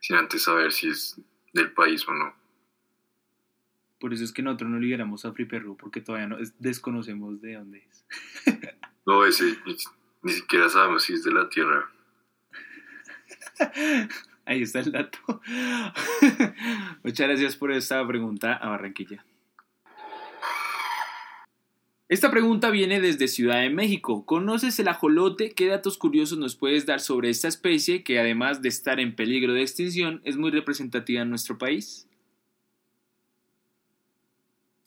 sin antes saber si es del país o no. Por eso es que nosotros no liberamos a Free Perú, porque todavía no es- desconocemos de dónde es. *laughs* No, ese ni, ni siquiera sabemos si es de la tierra. *laughs* Ahí está el dato. *laughs* Muchas gracias por esta pregunta a Barranquilla. Esta pregunta viene desde Ciudad de México. ¿Conoces el ajolote? ¿Qué datos curiosos nos puedes dar sobre esta especie que además de estar en peligro de extinción es muy representativa en nuestro país?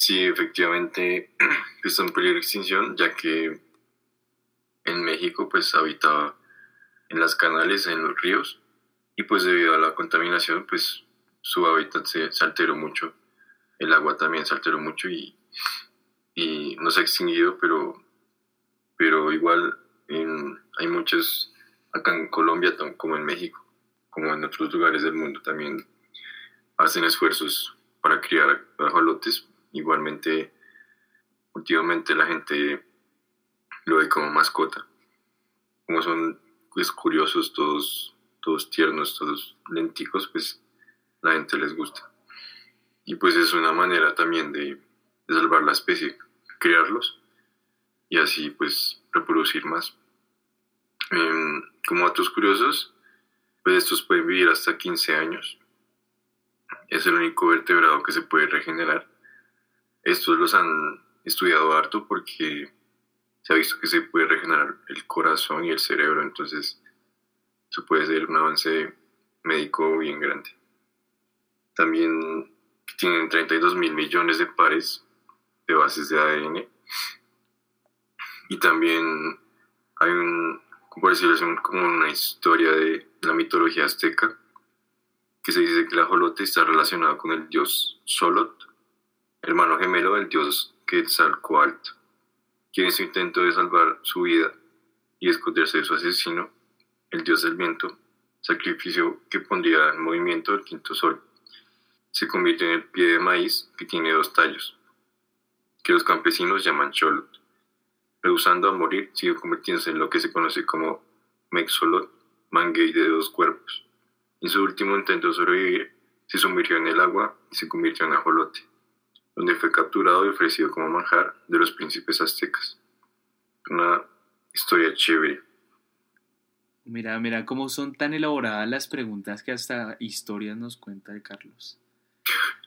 Sí, efectivamente *clears throat* está en peligro de extinción, ya que en México pues habitaba en las canales, en los ríos, y pues debido a la contaminación pues su hábitat se, alteró mucho, el agua también se alteró mucho y, y no se ha extinguido, pero, pero igual hay muchos, acá en Colombia como en México, como en otros lugares del mundo también hacen esfuerzos para criar ajolotes. Igualmente, últimamente la gente lo ve como mascota. Como son pues, curiosos, todos, todos tiernos, todos lenticos, pues la gente les gusta. Y pues es una manera también de, salvar la especie, criarlos y así pues reproducir más. Em, como datos curiosos, pues estos pueden vivir hasta 15 años. Es el único vertebrado que se puede regenerar. Estos los han estudiado harto porque se ha visto que se puede regenerar el corazón y el cerebro, entonces eso puede ser un avance médico bien grande. También tienen 32 mil millones de pares de bases de ADN y también hay un, un- como una historia de la mitología azteca que se dice que el ajolote está relacionado con el dios Solot, hermano gemelo del dios Quetzalcoatl, quien en su intento de salvar su vida y esconderse de su asesino, el dios del viento, sacrificio que pondría en movimiento el quinto sol, se convierte en el pie de maíz que tiene dos tallos, que los campesinos llaman cholot. Rehusando a morir, sigue convirtiéndose en lo que se conoce como Mexolot, manguey de dos cuerpos. En su último intento de sobrevivir, se sumergió en el agua y se convirtió en ajolote, donde fue capturado y ofrecido como manjar de los príncipes aztecas. Una historia chévere. Mira, mira cómo son tan elaboradas las preguntas que hasta historias nos cuenta de Carlos.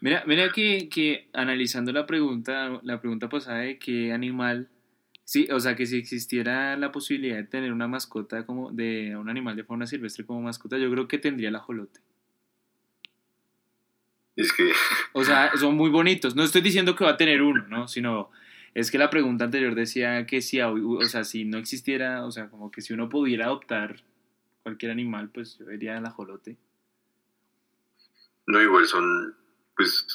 Mira, mira que, que analizando la pregunta, la pregunta pasada de qué animal Sí, o sea que si existiera la posibilidad de tener una mascota como de un animal de fauna silvestre como mascota, yo creo que tendría el ajolote. Es que, O sea, son muy bonitos. No estoy diciendo que va a tener uno, ¿no? Sino es que la pregunta anterior decía que si, o sea, si no existiera, o sea, como que si uno pudiera adoptar cualquier animal, pues yo diría el ajolote. no, igual son, pues,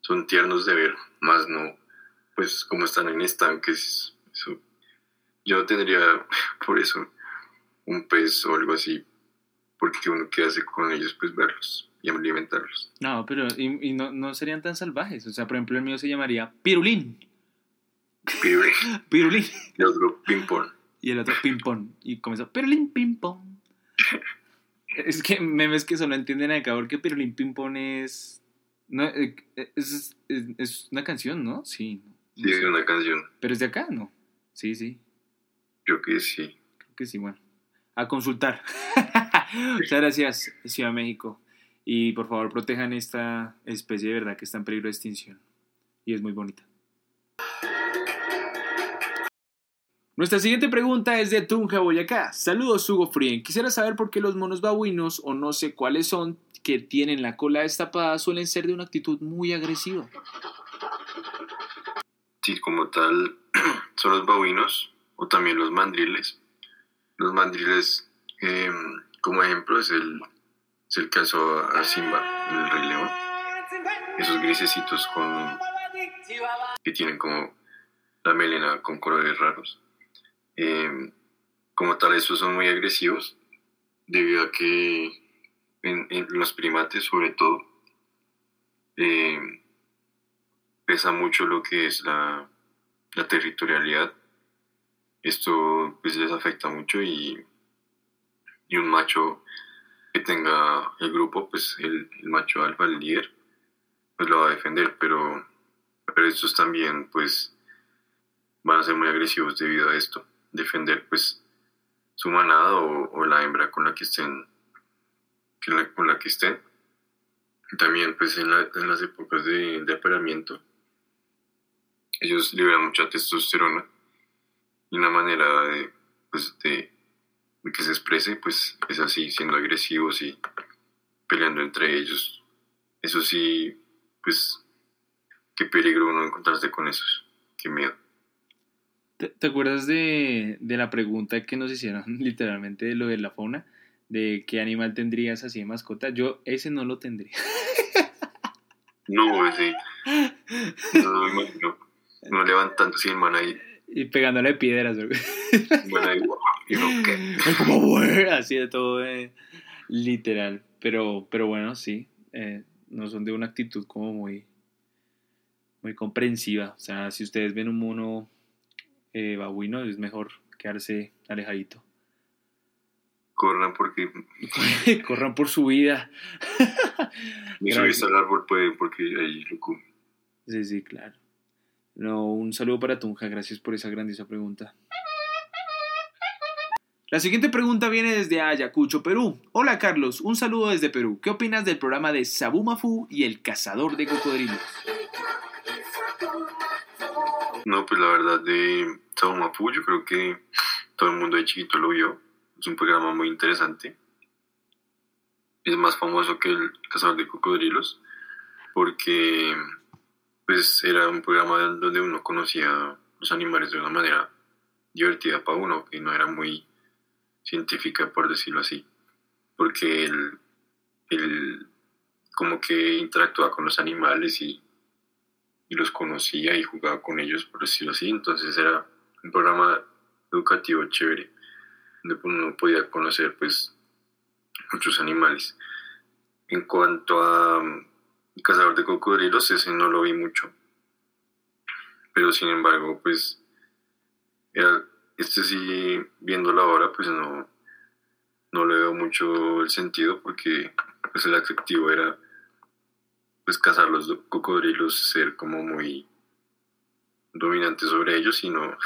son tiernos de ver, más no, pues, como están en estanques, eso. Yo tendría, *laughs* por eso, un pez o algo así, porque uno que hace con ellos, pues, verlos y alimentarlos. No, pero y, y no, no serían tan salvajes. O sea, por ejemplo, el mío se llamaría Pirulín. Pibe, Pirulín. y otro ping-pong. Y el otro ping-pong. Y comenzó Pirulín ping-pong. *laughs* Es que memes que solo entienden acá porque Pirulín ping-pong es, no, eh, es, es. es una canción, ¿no? Sí. no Sí, sé. es una canción, Pero es de acá, ¿no? Sí, sí. yo que sí. Creo que sí, bueno. A consultar. *laughs* Muchas gracias, Ciudad de México. Y por favor, protejan esta especie de verdad que está en peligro de extinción. Y es muy bonita. Nuestra siguiente pregunta es de Tunja, Boyacá. Saludos, Hugo Frien. Quisiera saber por qué los monos babuinos, o no sé cuáles son, que tienen la cola destapada, suelen ser de una actitud muy agresiva. Sí, como tal, *clears throat* son los babuinos o también los mandriles. Los mandriles, eh, como ejemplo, es el, es el caso a Simba, el Rey León. Esos grisecitos con, que tienen como la melena con colores raros. Eh, como tal, esos son muy agresivos debido a que en, en los primates, sobre todo, eh, pesa mucho lo que es la, la territorialidad. Esto pues les afecta mucho y, y un macho que tenga el grupo, pues el, macho alfa, el líder, pues lo va a defender, pero, estos también pues van a ser muy agresivos debido a esto, defender pues su manada o, o la hembra con la que estén, con la que estén. También pues en, la- en las épocas de, de apareamiento ellos liberan mucha testosterona y una manera de, pues, de que se exprese pues es así, siendo agresivos y peleando entre ellos. Eso sí, pues, qué peligro uno encontrarse con esos, qué miedo. ¿Te, te acuerdas de, de la pregunta que nos hicieron *laughs* literalmente de lo de la fauna? De qué animal tendrías así de mascota. Yo ese no lo tendría. No, ese, no imagino, no levantando sin man ahí, Y pegándole piedras. ¿verdad? man ahí, guau, y uno, ¿qué? Ay, *laughs* como así de todo eh, literal. Pero, pero bueno, sí. eh, no son de una actitud como muy, muy comprensiva. O sea, si ustedes ven un mono eh, babuino, es mejor quedarse alejadito. Corran porque *laughs* Corran por su vida. me Gracias. subiste al árbol pueden porque ahí lo. Sí, sí, claro. No, un saludo para Tunja, gracias por esa grandiosa pregunta. La siguiente pregunta viene desde Ayacucho, Perú. Hola Carlos, un saludo desde Perú. ¿Qué opinas del programa de Sabumafu y el cazador de cocodrilos? No, pues la verdad de Saumafu, yo creo que todo el mundo de chiquito lo vio. Es un programa muy interesante. Es más famoso que el Cazador de Cocodrilos porque pues era un programa donde uno conocía los animales de una manera divertida para uno, que no era muy científica, por decirlo así. Porque él, él como que interactuaba con los animales y y los conocía y jugaba con ellos, por decirlo así. Entonces era un programa educativo chévere, donde uno podía conocer pues muchos animales. En cuanto a Cazador de Cocodrilos, ese no lo vi mucho. Pero sin embargo, pues, este sí, viéndolo ahora, pues no, no le veo mucho el sentido porque pues el atractivo era pues cazar los cocodrilos, ser como muy dominante sobre ellos y no,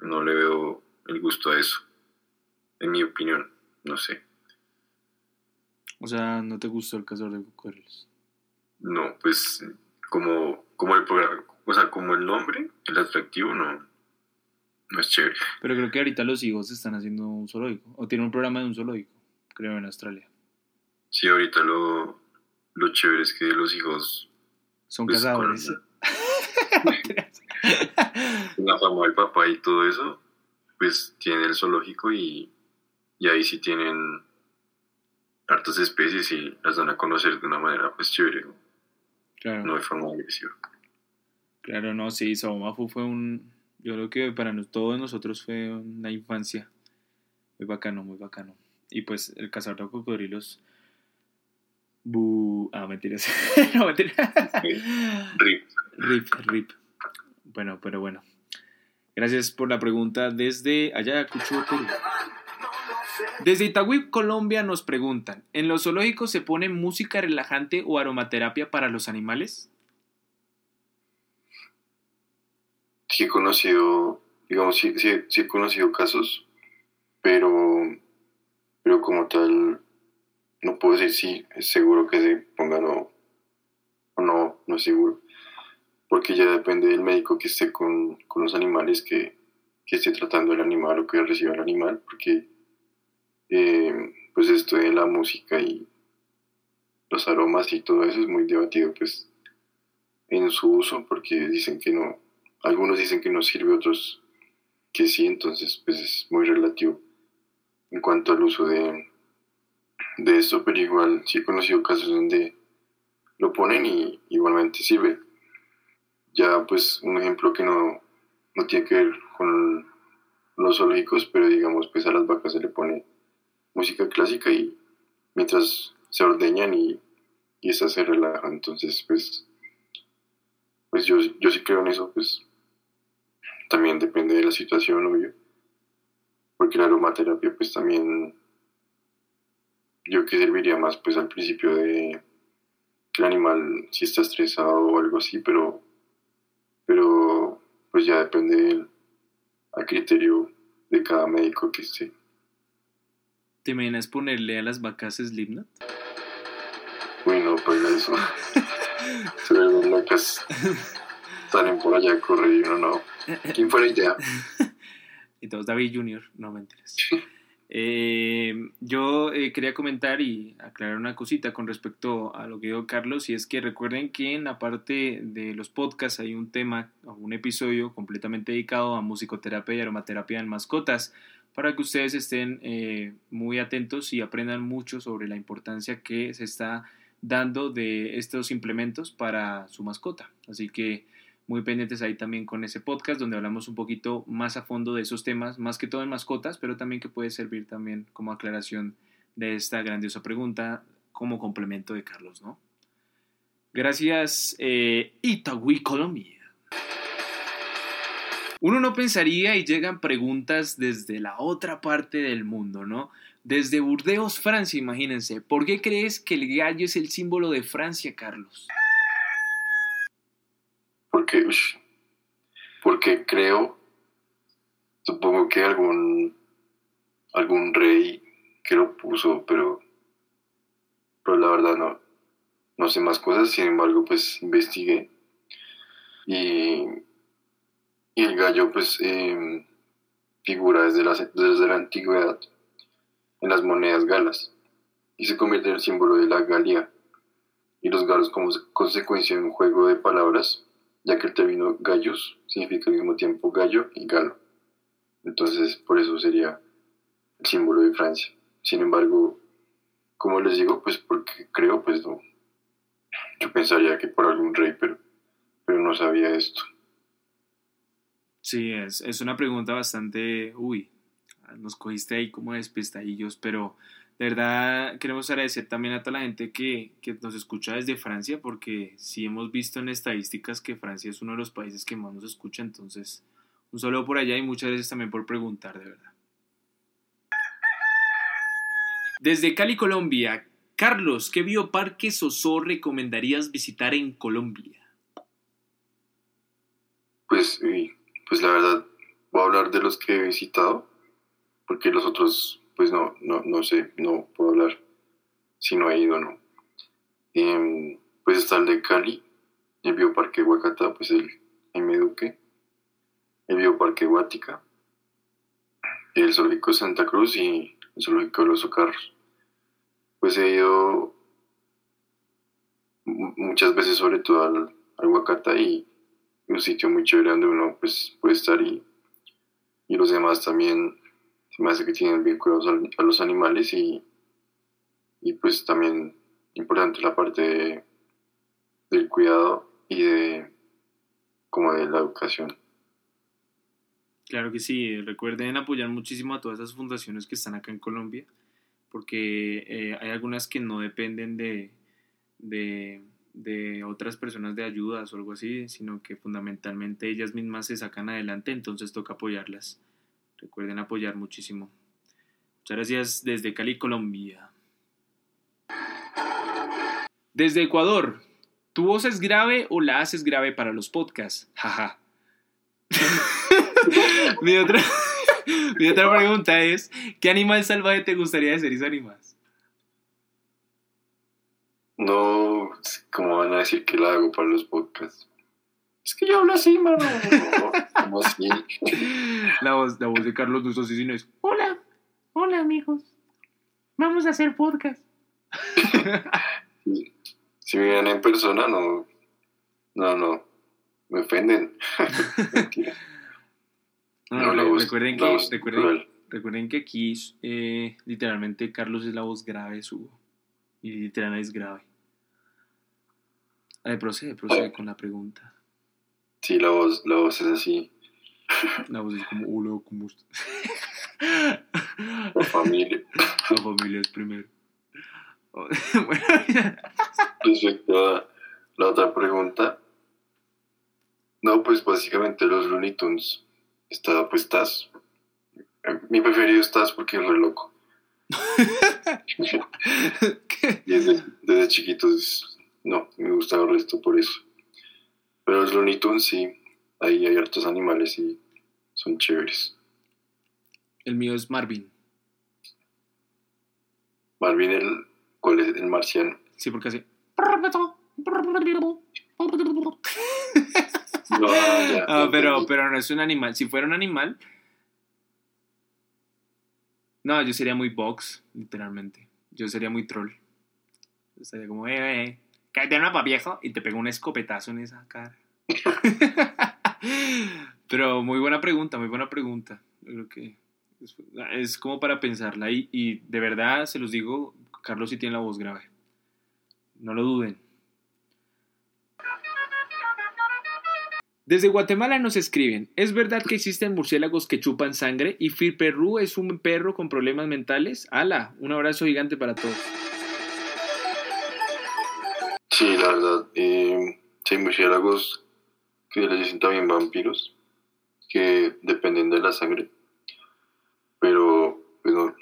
no le veo el gusto a eso. En mi opinión, no sé. O sea, ¿no te gustó el cazador de cocodrilos? No, pues como, como el programa, o sea, como el nombre, el atractivo, no, no es chévere. Pero creo que ahorita los hijos están haciendo un zoológico. O tienen un programa de un zoológico, creo, en Australia. Sí, ahorita lo, lo chévere es que los hijos Son Pues, cazadores. con- *laughs* la fama del papá y todo eso, pues tienen el zoológico y, y ahí sí tienen hartas especies y las dan a conocer de una manera pues chévere, ¿no? Claro. no de forma agresiva. Claro, no, sí, Sabomafu fue un. Yo creo que para nos- todos nosotros fue una infancia muy bacano, muy bacano. Y pues el cazador de cocodrilos. Bu. Ah, mentiras. *laughs* no, mentiras. *laughs* Rip. Rip, rip. Bueno, pero bueno. Gracias por la pregunta desde Ayacucho, Perú. Desde Itagüí, Colombia, nos preguntan: ¿En los zoológicos se pone música relajante o aromaterapia para los animales? Sí he conocido, digamos, sí, sí- sí he conocido casos, pero, pero como tal, no puedo decir si es seguro que se pongan o, o no, no es seguro. Porque ya depende del médico que esté con, con los animales, que, que esté tratando el animal o que reciba el animal, porque eh, pues esto de la música y los aromas y todo eso es muy debatido pues en su uso, porque dicen que no, algunos dicen que no sirve, otros que sí, entonces pues es muy relativo en cuanto al uso de, de esto, pero igual sí he conocido casos donde lo ponen y igualmente sirve. Ya pues un ejemplo que no, no tiene que ver con los zoológicos, pero digamos pues a las vacas se le pone música clásica y mientras se ordeñan y, y estas se relajan, entonces pues pues yo, yo sí creo en eso, pues también depende de la situación, obvio. Porque la aromaterapia, pues también, yo que serviría más, pues al principio de que el animal si está estresado o algo así, pero, pero pues ya depende del criterio de cada médico que esté. ¿Te imaginas ponerle a las vacas Slipknot? Uy, no, pues eso. Se ven locas. Salen por allá a correr y uno no. ¿Quién fue la idea? Y todos David Jr., no mentiras. Eh, yo eh, quería comentar y aclarar una cosita con respecto a lo que dijo Carlos, y es que recuerden que en la parte de los podcasts hay un tema, un episodio completamente dedicado a musicoterapia y aromaterapia en mascotas, para que ustedes estén eh, muy atentos y aprendan mucho sobre la importancia que se está dando de estos implementos para su mascota. Así que muy pendientes ahí también con ese podcast donde hablamos un poquito más a fondo de esos temas, más que todo en mascotas, pero también que puede servir también como aclaración de esta grandiosa pregunta como complemento de Carlos, ¿no? Gracias, eh, Itagüí, Colombia. Uno no pensaría y llegan preguntas desde la otra parte del mundo, ¿no? Desde Burdeos, Francia, imagínense. ¿Por qué crees que el gallo es el símbolo de Francia, Carlos? Porque, porque creo, supongo que algún, algún rey que lo puso, pero, pero la verdad no, no sé más cosas, sin embargo, pues investigué. Y, y el gallo, pues, eh, figura desde la, desde la antigüedad en las monedas galas y se convierte en el símbolo de la Galia y los galos como consecuencia de un juego de palabras ya que el término gallos significa al mismo tiempo gallo y galo. Entonces, por eso sería el símbolo de Francia. Sin embargo, como les digo, pues porque creo, pues no. Yo pensaría que por algún rey, pero, pero no sabía esto. Sí, es, es una pregunta bastante... Uy, nos cogiste ahí como despistadillos, pero de verdad queremos agradecer también a toda la gente que, que nos escucha desde Francia, porque sí hemos visto en estadísticas que Francia es uno de los países que más nos escucha, entonces un saludo por allá y muchas gracias también por preguntar, de verdad. Desde Cali, Colombia, Carlos, ¿qué bioparques o zoo recomendarías visitar en Colombia? Pues, y, pues la verdad, voy a hablar de los que he visitado, porque los otros, pues no, no, no sé, no puedo hablar si no he ido, ¿no? Em, pues está el de Cali, el Bioparque Huacatá, pues el M. Duque, el Bioparque Guática, el zoológico Santa Cruz y el zoológico de los Ocarros. Pues he ido mu- muchas veces, sobre todo al, al y un sitio muy chévere donde uno pues, puede estar y, y los demás también se me hace que tienen vinculados a los animales y, y pues también importante la parte de- del cuidado y de como de la educación. Claro que sí, recuerden apoyar muchísimo a todas esas fundaciones que están acá en Colombia, porque eh, hay algunas que no dependen de, de, de otras personas de ayudas o algo así, sino que fundamentalmente ellas mismas se sacan adelante, entonces toca apoyarlas. Recuerden apoyar muchísimo. Muchas gracias desde Cali, Colombia. Desde Ecuador, ¿tu voz es grave o la haces grave para los podcasts? Jaja. *laughs* mi, otra, *laughs* mi otra pregunta es, ¿qué animal salvaje te gustaría de animadas? No, como van a decir que la hago para los podcasts? Es que yo hablo así, mano. ¿Cómo así? *laughs* La voz, la voz de Carlos Asesino es, hola, hola amigos, vamos a hacer podcast. *laughs* Si me ven en persona, no. No, no. Me ofenden. Mentira. *laughs* No, No, voz- recuerden, que, voz recuerden, recuerden que aquí eh, literalmente Carlos es la voz grave de su y literalmente es grave. A ver, procede, procede con la pregunta. Sí, la voz, la voz es así. *laughs* La voz es como, hola, ¿cómo estás? La familia. *laughs* La familia es primero. *laughs* bueno, Respecto a la otra pregunta. No, pues básicamente los Looney Tunes. Está, pues estás. Mi preferido estás porque es re loco. Desde, desde chiquitos, no, me gusta el resto por eso. Pero los Looney Tunes sí, ahí hay hartos animales y son chéveres. el mío es Marvin. Marvin, el, ¿cuál es? El marciano. Sí, porque hace. No, ya, Ah, pero, pero no es un animal. Si fuera un animal. No, yo sería muy box, literalmente. Yo sería muy troll. Yo sería como, eh, eh, una y te pego un escopetazo en esa cara. *laughs* pero muy buena pregunta, muy buena pregunta. Creo que es, como para pensarla. Y, y de verdad, se los digo, Carlos sí tiene la voz grave. No lo duden. Desde Guatemala nos escriben, ¿es verdad que existen murciélagos que chupan sangre y Fir Perru es un perro con problemas mentales? ¡Hala! Un abrazo gigante para todos. Sí, la verdad. Eh, sí, hay murciélagos que les dicen también vampiros, que dependen de la sangre. Pero, pues no, o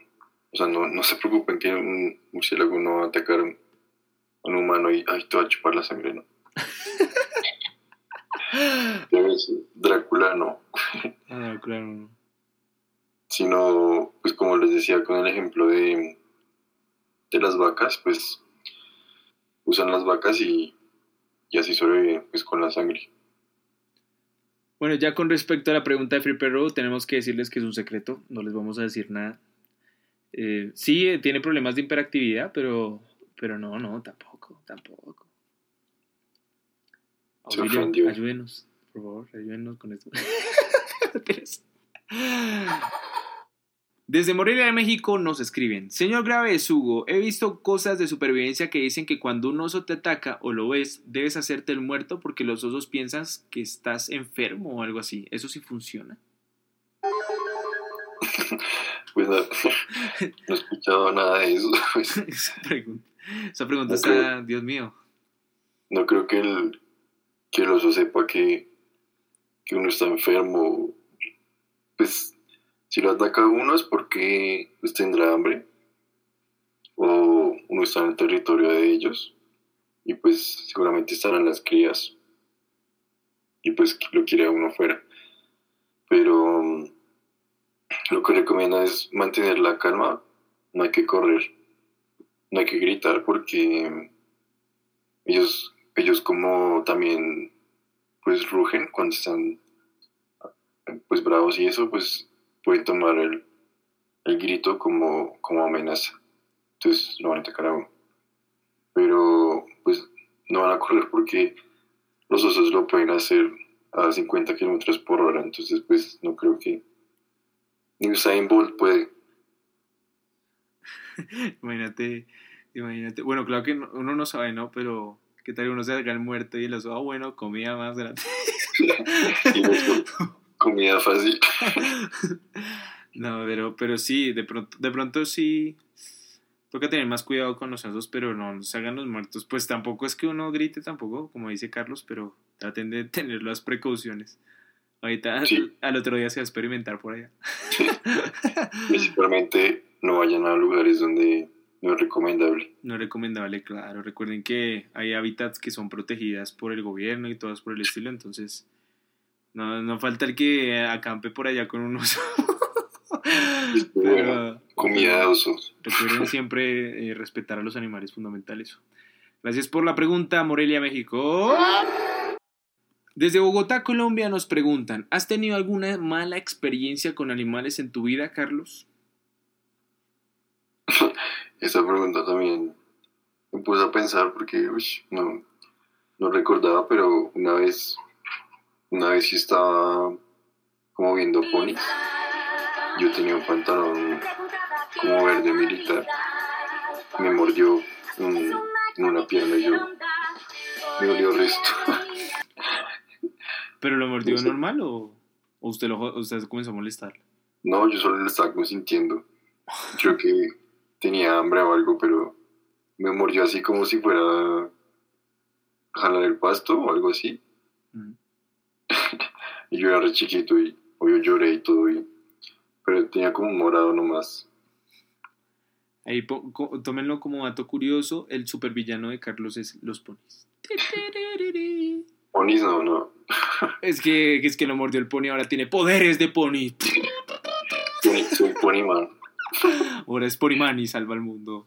sea, no, no se preocupen que un murciélago no va a atacar a un, humano y, ay, te va a chupar la sangre, ¿no? *laughs* Drácula no. Ah, claro. Sino, pues como les decía con el ejemplo de, de las vacas, pues usan las vacas y, y así sobreviven, pues con la sangre. Bueno, ya con respecto a la pregunta de Free Perro, tenemos que decirles que es un secreto, no les vamos a decir nada. Eh, sí, eh, tiene problemas de hiperactividad, pero, pero no, no, tampoco, tampoco. Auxilio, ayúdenos, por favor, ayúdenos con esto. *laughs* *laughs* Desde Morelia de México nos escriben, Señor Graves Hugo, he visto cosas de supervivencia que dicen que cuando un oso te ataca o lo ves, debes hacerte el muerto porque los osos piensan que estás enfermo o algo así. ¿Eso sí funciona? *laughs* Pues no, *laughs* no he escuchado nada de eso. *laughs* pues. esa pregunta, esa pregunta está, Dios mío. No creo que el, que el oso sepa que, que uno está enfermo. Pues si lo ataca uno es porque pues, tendrá hambre o uno está en el territorio de ellos y pues seguramente estarán las crías y pues lo quiere a uno fuera. Pero mm, lo que recomienda es mantener la calma, no hay que correr, no hay que gritar porque ellos, ellos como también pues rugen cuando están pues bravos y eso, pues pueden tomar el, el grito como, como amenaza. Entonces lo van a atacar a uno. Pero pues no van a correr porque los osos lo pueden hacer a 50 kilómetros por hora. Entonces pues no creo que ni Usain Bolt puede. *laughs* imagínate, imagínate. Bueno, claro que no- uno no sabe, ¿no? Pero qué tal uno se haga el muerto y el oso, ah, bueno, comida más grande. *laughs* *laughs* Comida fácil. *laughs* No, pero, pero sí, de pronto, de pronto sí. Toca tener más cuidado con los osos, pero no, no se hagan los muertos. Pues tampoco es que uno grite tampoco, como dice Carlos, pero traten de tener las precauciones. Ahorita Sí. al otro día se va a experimentar por allá. Principalmente no vayan a lugares donde no es recomendable. No es recomendable, claro. Recuerden que hay hábitats que son protegidas por el gobierno y todas por el estilo, entonces no, no falta el que acampe por allá con un oso. *laughs* Comida de osos. Recuerden siempre eh, respetar a los animales fundamentales. Gracias por la pregunta, Morelia, México. Desde Bogotá, Colombia, nos preguntan, ¿has tenido alguna mala experiencia con animales en tu vida, Carlos? *laughs* Esa pregunta también me puse a pensar porque uy, no, no recordaba, pero una vez, una vez sí estaba como viendo ponis. Yo tenía un pantalón como verde militar. Me mordió un- en una pierna y yo me dolió el resto. *laughs* ¿Pero lo mordió No sé. normal o, o usted, lo, usted comenzó a molestar? No, yo solo lo estaba como sintiendo. Creo que tenía hambre o algo, pero me mordió así como si fuera a jalar el pasto o algo así. Mm. Y yo era re chiquito y obvio lloré y todo, y, pero tenía como un morado nomás. Ahí tómenlo como dato curioso, el supervillano de Carlos es los ponis. Ponis no, no. Es que, es que lo mordió el pony, ahora tiene poderes de pony. Pony, soy pony man. Ahora es Ponyman y salva al mundo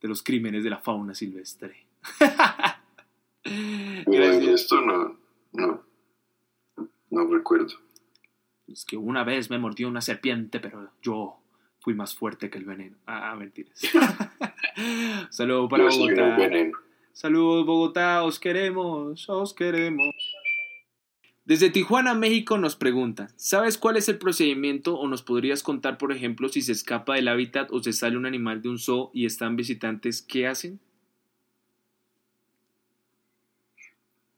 de los crímenes de la fauna silvestre. De *laughs* esto no, no, no recuerdo. Es que una vez me mordió una serpiente, pero yo fui más fuerte que el veneno. Ah, mentiras. *laughs* Saludos para Bogotá. Saludos Bogotá, os queremos, os queremos. Desde Tijuana, México nos preguntan, ¿sabes cuál es el procedimiento o nos podrías contar, por ejemplo, si se escapa del hábitat o se sale un animal de un zoo y están visitantes, qué hacen?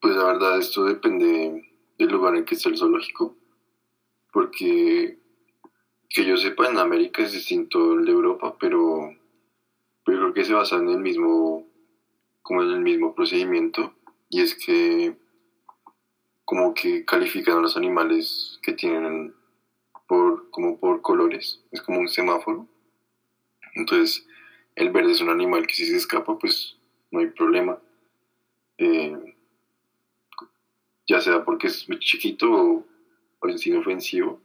Pues la verdad, esto depende del lugar en que esté el zoológico. Porque que yo sepa, en América es distinto al de Europa, pero, pero creo que se basa en el mismo, como en el mismo procedimiento. Y es que como que califican a los animales que tienen por, como por colores. Es como un semáforo. Entonces, el verde es un animal que si se escapa, pues no hay problema. Eh, ya sea porque es muy chiquito o, o es inofensivo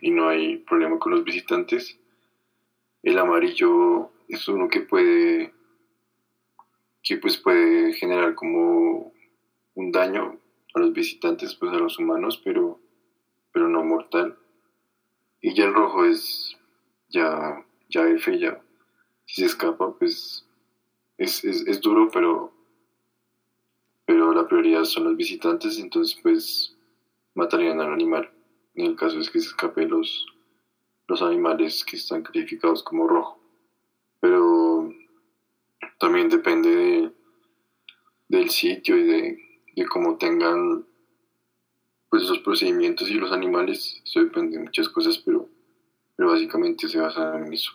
y no hay problema con los visitantes. El amarillo es uno que puede que pues puede generar como un daño a los visitantes, pues a los humanos, pero, pero no mortal. Y ya el rojo es ya, ya F, ya si se escapa, pues es, es, es duro, pero pero la prioridad son los visitantes, entonces pues matarían al animal. En el caso es que se escape los, los animales que están calificados como rojo. Pero también depende de- del sitio y de, cómo tengan pues los procedimientos y los animales. Eso depende de muchas cosas, pero, pero básicamente se basa en eso.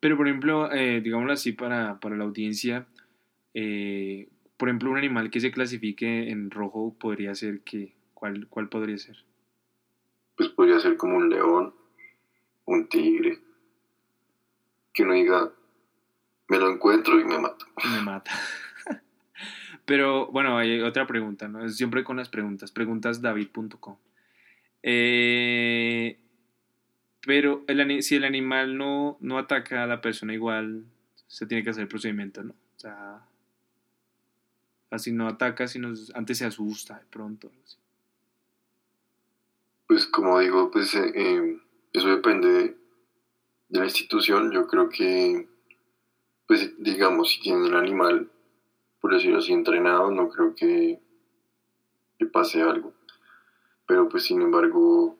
Pero, por ejemplo, eh, digámoslo así para, para la audiencia, eh, por ejemplo, un animal que se clasifique en rojo podría ser que, ¿cuál, cuál podría ser? Pues podría ser como un león, un tigre, que uno diga, me lo encuentro y me mato. Me mata. *laughs* Pero bueno, hay otra pregunta, ¿no? Siempre con las preguntas, preguntasdavid.com. Eh, pero el, si el animal no, no ataca a la persona igual, se tiene que hacer el procedimiento, ¿no? O sea, así no ataca, sino antes se asusta de pronto. así. Pues como digo, pues eh, eh, eso depende de, la institución. Yo creo que, pues digamos, si tienen el animal, por decirlo así, entrenado, no creo que, que pase algo. Pero pues sin embargo,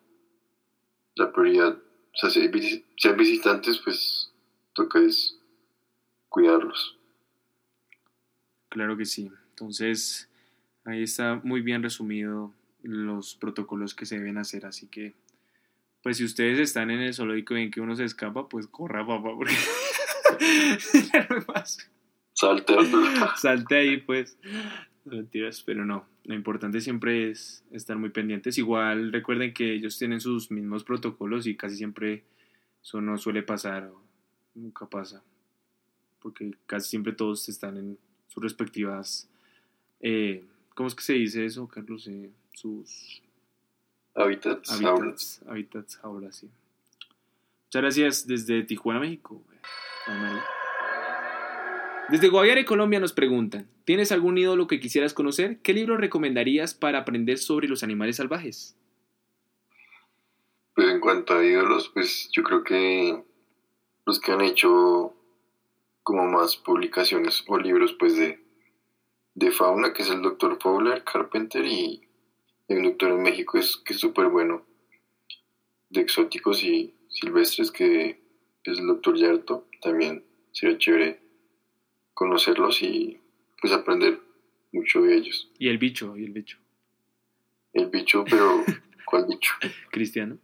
la prioridad, o sea, si hay, si hay visitantes, pues toca es cuidarlos. Claro que sí. Entonces, ahí está muy bien resumido los protocolos que se deben hacer. Así que, pues si ustedes están en el zoológico y ven que uno se escapa, pues corra, papá, porque *laughs* no. Salte al- Salte ahí, pues. No mentiras, pero no. Lo importante siempre es estar muy pendientes. Igual recuerden que ellos tienen sus mismos protocolos y casi siempre eso no suele pasar o nunca pasa. Porque casi siempre todos están en sus respectivas. Eh, ¿Cómo es que se dice eso, Carlos? Eh, sus hábitats, jaulas. hábitats, hábitats ahora sí. Muchas gracias desde Tijuana, México. Desde Guaviare, Colombia nos preguntan, ¿tienes algún ídolo que quisieras conocer? ¿Qué libro recomendarías para aprender sobre los animales salvajes? Pues en cuanto a ídolos, pues yo creo que los que han hecho como más publicaciones o libros pues de, de fauna, que es el doctor Fowler Carpenter y un doctor en México es, que es súper bueno de exóticos y silvestres que es el doctor Yarto, también sería chévere conocerlos y pues aprender mucho de ellos. Y el bicho, y el bicho. El bicho, pero *laughs* ¿cuál bicho? Cristiano.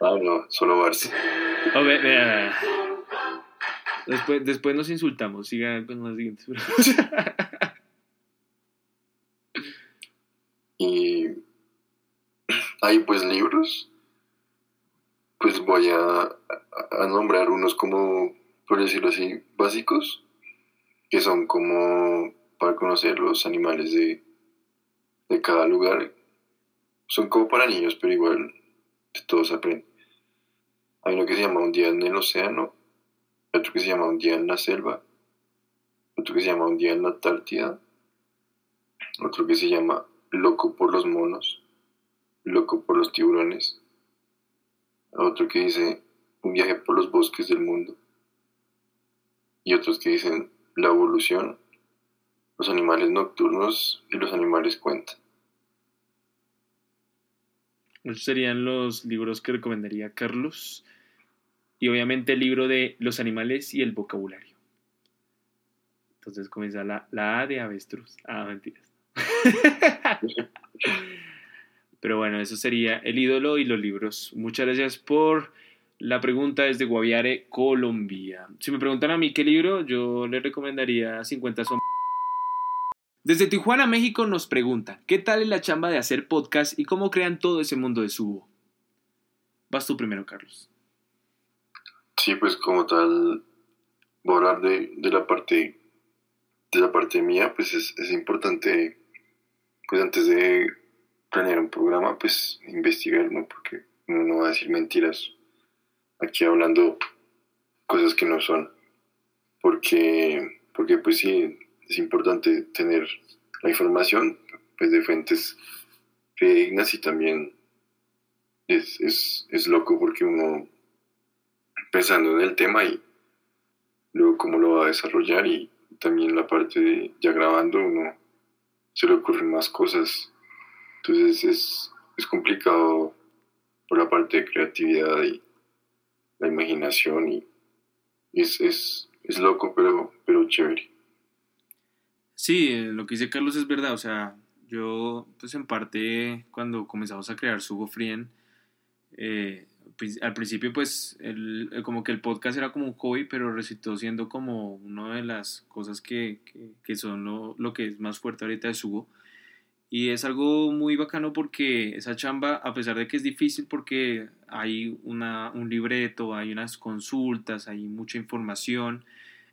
Ah, no, solo Barça. Oh, ve- ve- Después, después nos insultamos. Siga con las siguientes preguntas. *laughs* Y hay pues libros, pues voy a, a- a nombrar unos como, por decirlo así, básicos, que son como para conocer los animales de, de cada lugar. Son como para niños, pero igual de todos aprenden. Hay uno que se llama Un día en el océano, otro que se llama Un día en la selva, otro que se llama Un día en la Antártida, otro que se llama Loco por los monos, Loco por los tiburones, otro que dice Un viaje por los bosques del mundo, y otros que dicen La evolución, los animales nocturnos y los animales cuentan. Esos serían los libros que recomendaría Carlos. Y obviamente el libro de los animales y el vocabulario. Entonces comienza la, la A de avestruz. Ah, mentiras. *laughs* Pero bueno, eso sería el ídolo y los libros. Muchas gracias por la pregunta desde Guaviare, Colombia. Si me preguntan a mí qué libro, yo les recomendaría 50 sombras. Desde Tijuana, México nos pregunta, ¿qué tal es la chamba de hacer podcast y cómo crean todo ese mundo de subo? Vas tú primero, Carlos. Sí, pues como tal, hablar de, de la parte de la parte mía, pues es, es importante, pues antes de planear un programa, pues investigar. Porque uno no va a decir mentiras aquí hablando cosas que no son. Porque, porque pues sí, es importante tener la información pues de fuentes fidedignas y también es, es, es loco porque uno pensando en el tema y luego cómo lo va a desarrollar y también la parte de ya grabando uno se le ocurren más cosas entonces es, es complicado por la parte de creatividad y la imaginación y es, es, es loco pero, pero chévere Sí, eh, lo que dice Carlos es verdad. O sea, yo, pues en parte, cuando comenzamos a crear Sugo Frien, eh, al principio, pues, el, el- como que el podcast era como un hobby, pero resultó siendo como una de las cosas que, que, que son lo, lo que es más fuerte ahorita de Sugo. Y es algo muy bacano porque esa chamba, a pesar de que es difícil porque hay una, un libreto, hay unas consultas, hay mucha información,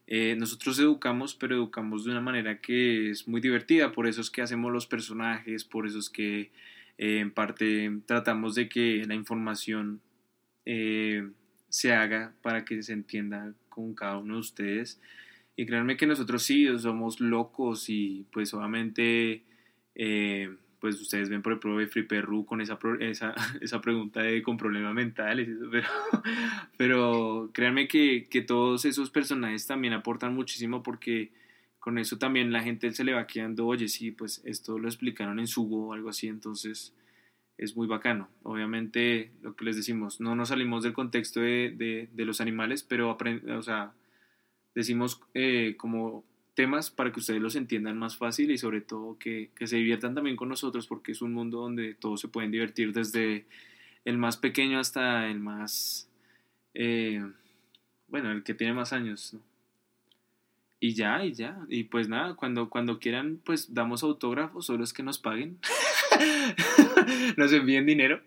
eh, nosotros educamos, pero educamos de una manera que es muy divertida, por eso es que hacemos los personajes, por eso es que eh, en parte tratamos de que la información eh, se haga para que se entienda con cada uno de ustedes. Y créanme que nosotros sí somos locos y pues obviamente eh, pues ustedes ven por ejemplo de Free Perru con esa, esa, *laughs* esa pregunta de con problemas mentales, pero, *laughs* pero créanme que, que todos esos personajes también aportan muchísimo porque con eso también la gente se le va quedando, oye, sí, pues esto lo explicaron en Sugo o algo así, entonces es muy bacano. Obviamente, lo que les decimos, no nos salimos del contexto de, de, los animales, pero o sea, decimos eh, como temas para que ustedes los entiendan más fácil y sobre todo que, que se diviertan también con nosotros porque es un mundo donde todos se pueden divertir desde el más pequeño hasta el más, eh, bueno, el que tiene más años. Y ya, y ya. Y pues nada, cuando, cuando quieran, pues damos autógrafos, solo es que nos paguen. *laughs* *laughs* nos envíen dinero.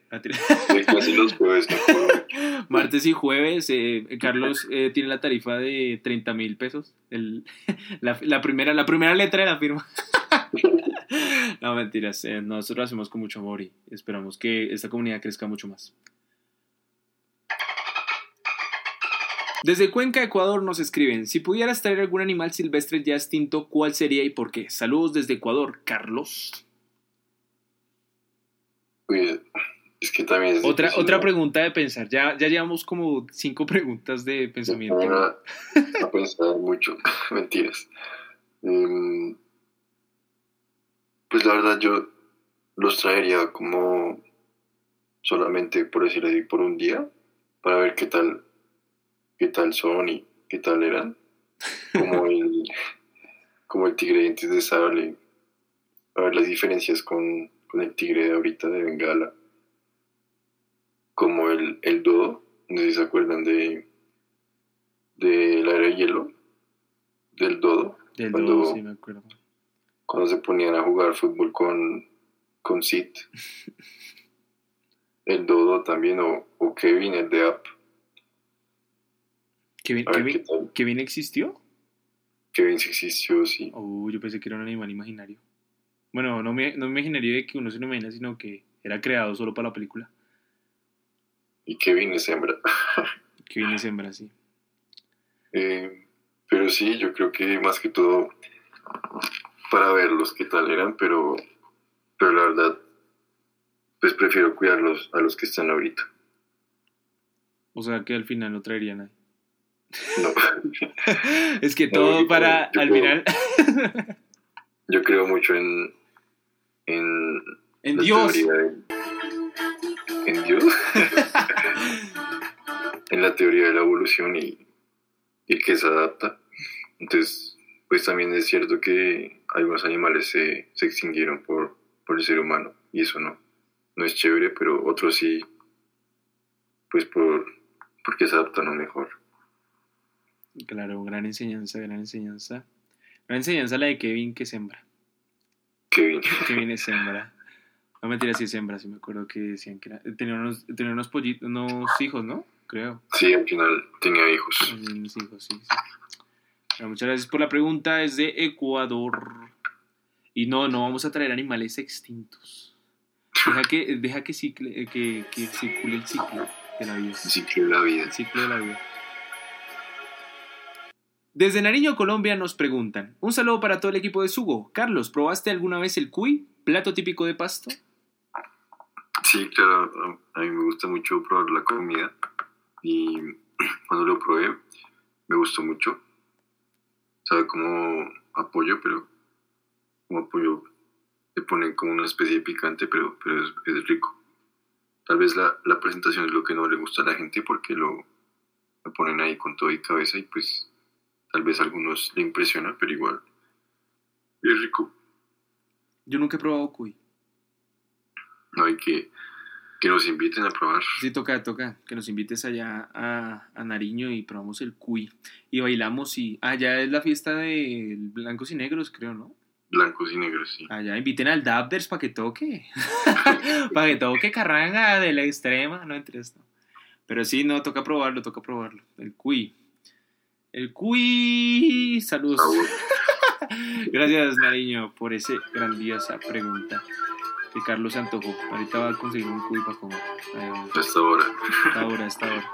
Sí, casi los jueves, no puedo. *laughs* Martes y jueves, eh, Carlos eh, tiene la tarifa de 30 mil pesos. El- *laughs* la, la primera, la primera letra de la firma. no, mentiras. eh, nosotros lo hacemos con mucho amor y esperamos que esta comunidad crezca mucho más. Desde Cuenca, Ecuador, nos escriben: Si pudieras traer algún animal silvestre ya extinto, ¿cuál sería y por qué? Saludos desde Ecuador, Carlos. Uy, es que también es Otra, difícil, otra ¿no? pregunta de pensar. Ya, ya llevamos como cinco preguntas de pensamiento. a, a pensar mucho. *laughs* Mentiras. Em, pues la verdad yo los traería como solamente, por decirlo así, por un día, para ver qué tal, qué tal son y qué tal eran. Como *laughs* el, como el tigre de dientes de sable. A ver las diferencias con, con el tigre de ahorita de Bengala. Como el, el dodo. No sé si se acuerdan de, de la era de hielo. Del dodo. Del Cuando- dodo, sí me acuerdo. Cuando se ponían a jugar fútbol con, con Sid. *laughs* El dodo también. O, o Kevin, el de App. ¿Kevin, Kevin-. Kevin existió? Kevin sí existió, sí. Oh, yo pensé que era un animal imaginario. Bueno, no me, no me imaginaría de que uno se lo imagina, sino que era creado solo para la película. Y Kevin es hembra. *laughs* Kevin es hembra, sí. Eh, pero sí, yo creo que más que todo para verlos qué tal eran, pero, pero la verdad, pues prefiero cuidarlos a los que están ahorita. O sea que al final no traería nadie. No, *laughs* es que No, todo yo para al final. *laughs* yo creo mucho en, en en la Dios. teoría de- en Dios, *laughs* en la teoría de la evolución y, y que se adapta. Entonces, pues también es cierto que algunos animales se, se extinguieron por, por el ser humano y eso no, no es chévere, pero otros sí, pues por, porque se adaptan a mejor. Claro, gran enseñanza, gran enseñanza. Gran enseñanza la de Kevin que sembra. Kevin, Kevin *laughs* es hembra. No mentira, sí es hembra, sí me acuerdo que decían que era. Tenía unos, tenía unos pollitos, unos hijos, ¿no? Creo. sí, al final tenía hijos. Unos hijos, sí, muchas gracias por la pregunta. Es de Ecuador. Y no, no vamos a traer animales extintos. Deja que, deja que, cicle, que, que circule el ciclo de la vida. El ciclo de la vida. El ciclo de la vida. Desde Nariño, Colombia, nos preguntan. Un saludo para todo el equipo de Sugo. Carlos, ¿probaste alguna vez el cuy? ¿Plato típico de pasto? Sí, claro, a mí me gusta mucho probar la comida y *clears throat* cuando lo probé me gustó mucho. Sabe como apoyo, pero como apoyo le ponen como una especie de picante, pero, es, rico. Tal vez la, la presentación es lo que no le gusta a la gente porque lo, lo ponen ahí con todo y cabeza y pues tal vez a algunos le impresiona, pero igual es rico. Yo nunca he probado cuy. No hay que, que nos inviten a probar. Sí, toca, toca. Que nos invites allá a, a Nariño y probamos el cuy. Y bailamos y... Allá es la fiesta de blancos y negros, creo, ¿no? Blancos y negros, sí. Allá inviten al Dabders para que toque. *laughs* *laughs* para que toque carranga de la extrema. No entres, no. Pero sí, no, toca probarlo, toca probarlo. El cuy. El cuy. Saludos. *laughs* Gracias, Nariño, por esa grandiosa pregunta. Que Carlos se antojó. Ahorita va a conseguir un cuy para comer. Hasta ahora. Hasta ahora, hasta ahora.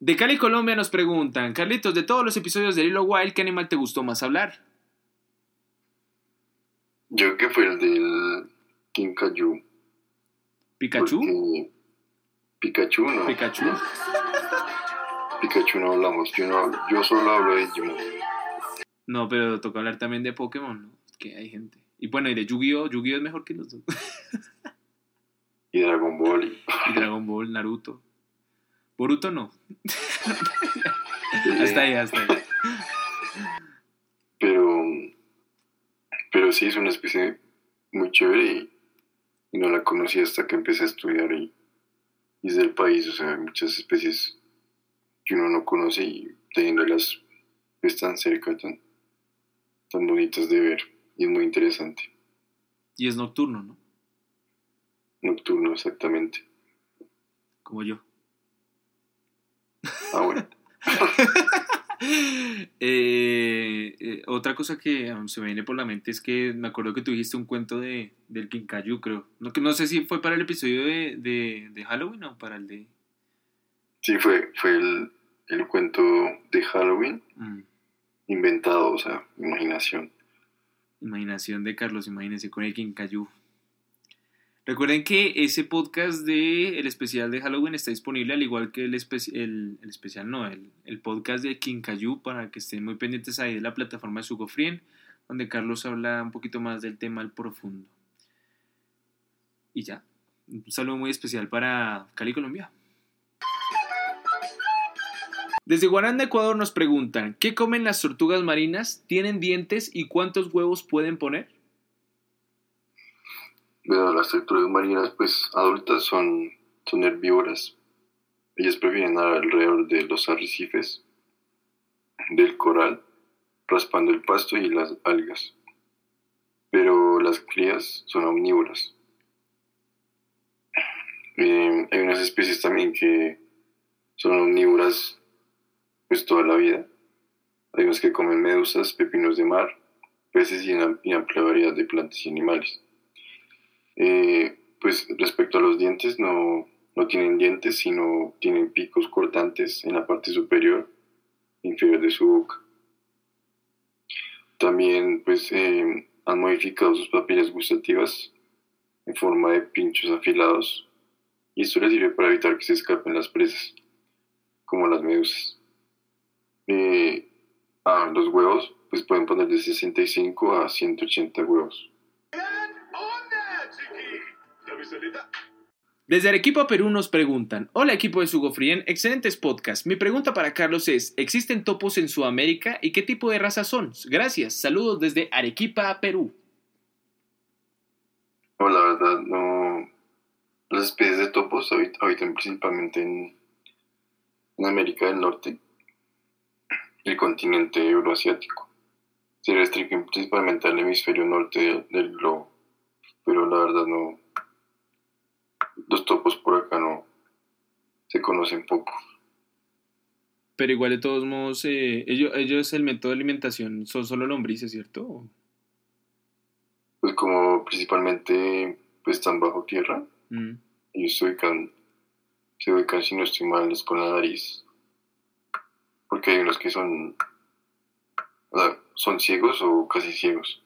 De Cali, Colombia nos preguntan, Carlitos, de todos los episodios de Lilo Wild, ¿qué animal te gustó más hablar? Yo creo que fue el del Kinkajou. ¿Pikachu? porque- Pikachu, no. ¿Pikachu? *laughs* Pikachu no hablamos. Yo, no hablo- yo solo hablo de Digimon. No, pero toca hablar también de Pokémon, ¿no? Que hay gente. Y bueno, y de Yu-Gi-Oh! Yu-Gi-Oh! es mejor que los dos. *laughs* Y Dragon Ball. y- Y Dragon Ball, Naruto. Boruto no. *laughs* Hasta ahí, hasta ahí. Pero, pero sí es una especie muy chévere y, y no la conocí hasta que empecé a estudiar y, y es del país, o sea, hay muchas especies que uno no conoce y teniéndolas pues, tan cerca, tan, tan bonitas de ver y es muy interesante. Y es nocturno, ¿no? Nocturno, exactamente. Como yo. Ah, bueno. *laughs* Eh, eh, otra cosa que se me viene por la mente es que me acuerdo que tú dijiste un cuento de, del Kinkayu, creo. No, que no sé si fue para el episodio de, de, de Halloween o para el de... Sí, fue, fue el, el cuento de Halloween mm, inventado, o sea, imaginación. imaginación de Carlos, imagínense con el Kinkayu. Recuerden que ese podcast de el especial de Halloween está disponible al igual que el, espe- el, el especial, no, el, el podcast de Kinkayu para que estén muy pendientes ahí de la plataforma de Sugofrien, donde Carlos habla un poquito más del tema al profundo. Y ya, un saludo muy especial para Cali, Colombia. Desde Guaranda, Ecuador nos preguntan, ¿qué comen las tortugas marinas? ¿Tienen dientes y cuántos huevos pueden poner? Las tortugas marinas, pues adultas son, son herbívoras. Ellas prefieren nadar alrededor de los arrecifes, del coral, raspando el pasto y las algas. Pero las crías son omnívoras. Eh, hay unas especies también que son omnívoras pues toda la vida. Hay unas que comen medusas, pepinos de mar, peces y una amplia variedad de plantas y animales. Eh, pues respecto a los dientes, no, no tienen dientes, sino tienen picos cortantes en la parte superior inferior de su boca. También pues eh, han modificado sus papilas gustativas en forma de pinchos afilados y esto les sirve para evitar que se escapen las presas, como las medusas. Eh, los huevos pues pueden poner de 65 a 180 huevos. Desde Arequipa, Perú nos preguntan, hola equipo de Sugofrien, excelentes podcast. Mi pregunta para Carlos es, ¿existen topos en Sudamérica y qué tipo de razas son? Gracias, saludos desde Arequipa, Perú. No, la verdad, no. Las especies de topos habit- habitan principalmente en, en América del Norte el continente euroasiático. Se restringen principalmente al hemisferio norte del, del globo, pero la verdad no. Los topos por acá no se conocen poco. Pero igual de todos modos, eh, ellos, ellos el método de alimentación son solo lombrices, ¿cierto? Pues como principalmente pues, están bajo tierra, Mm. ellos se ubican, se ubican si no estoy mal, es con la nariz. Porque hay unos que son, o sea, son ciegos o casi ciegos.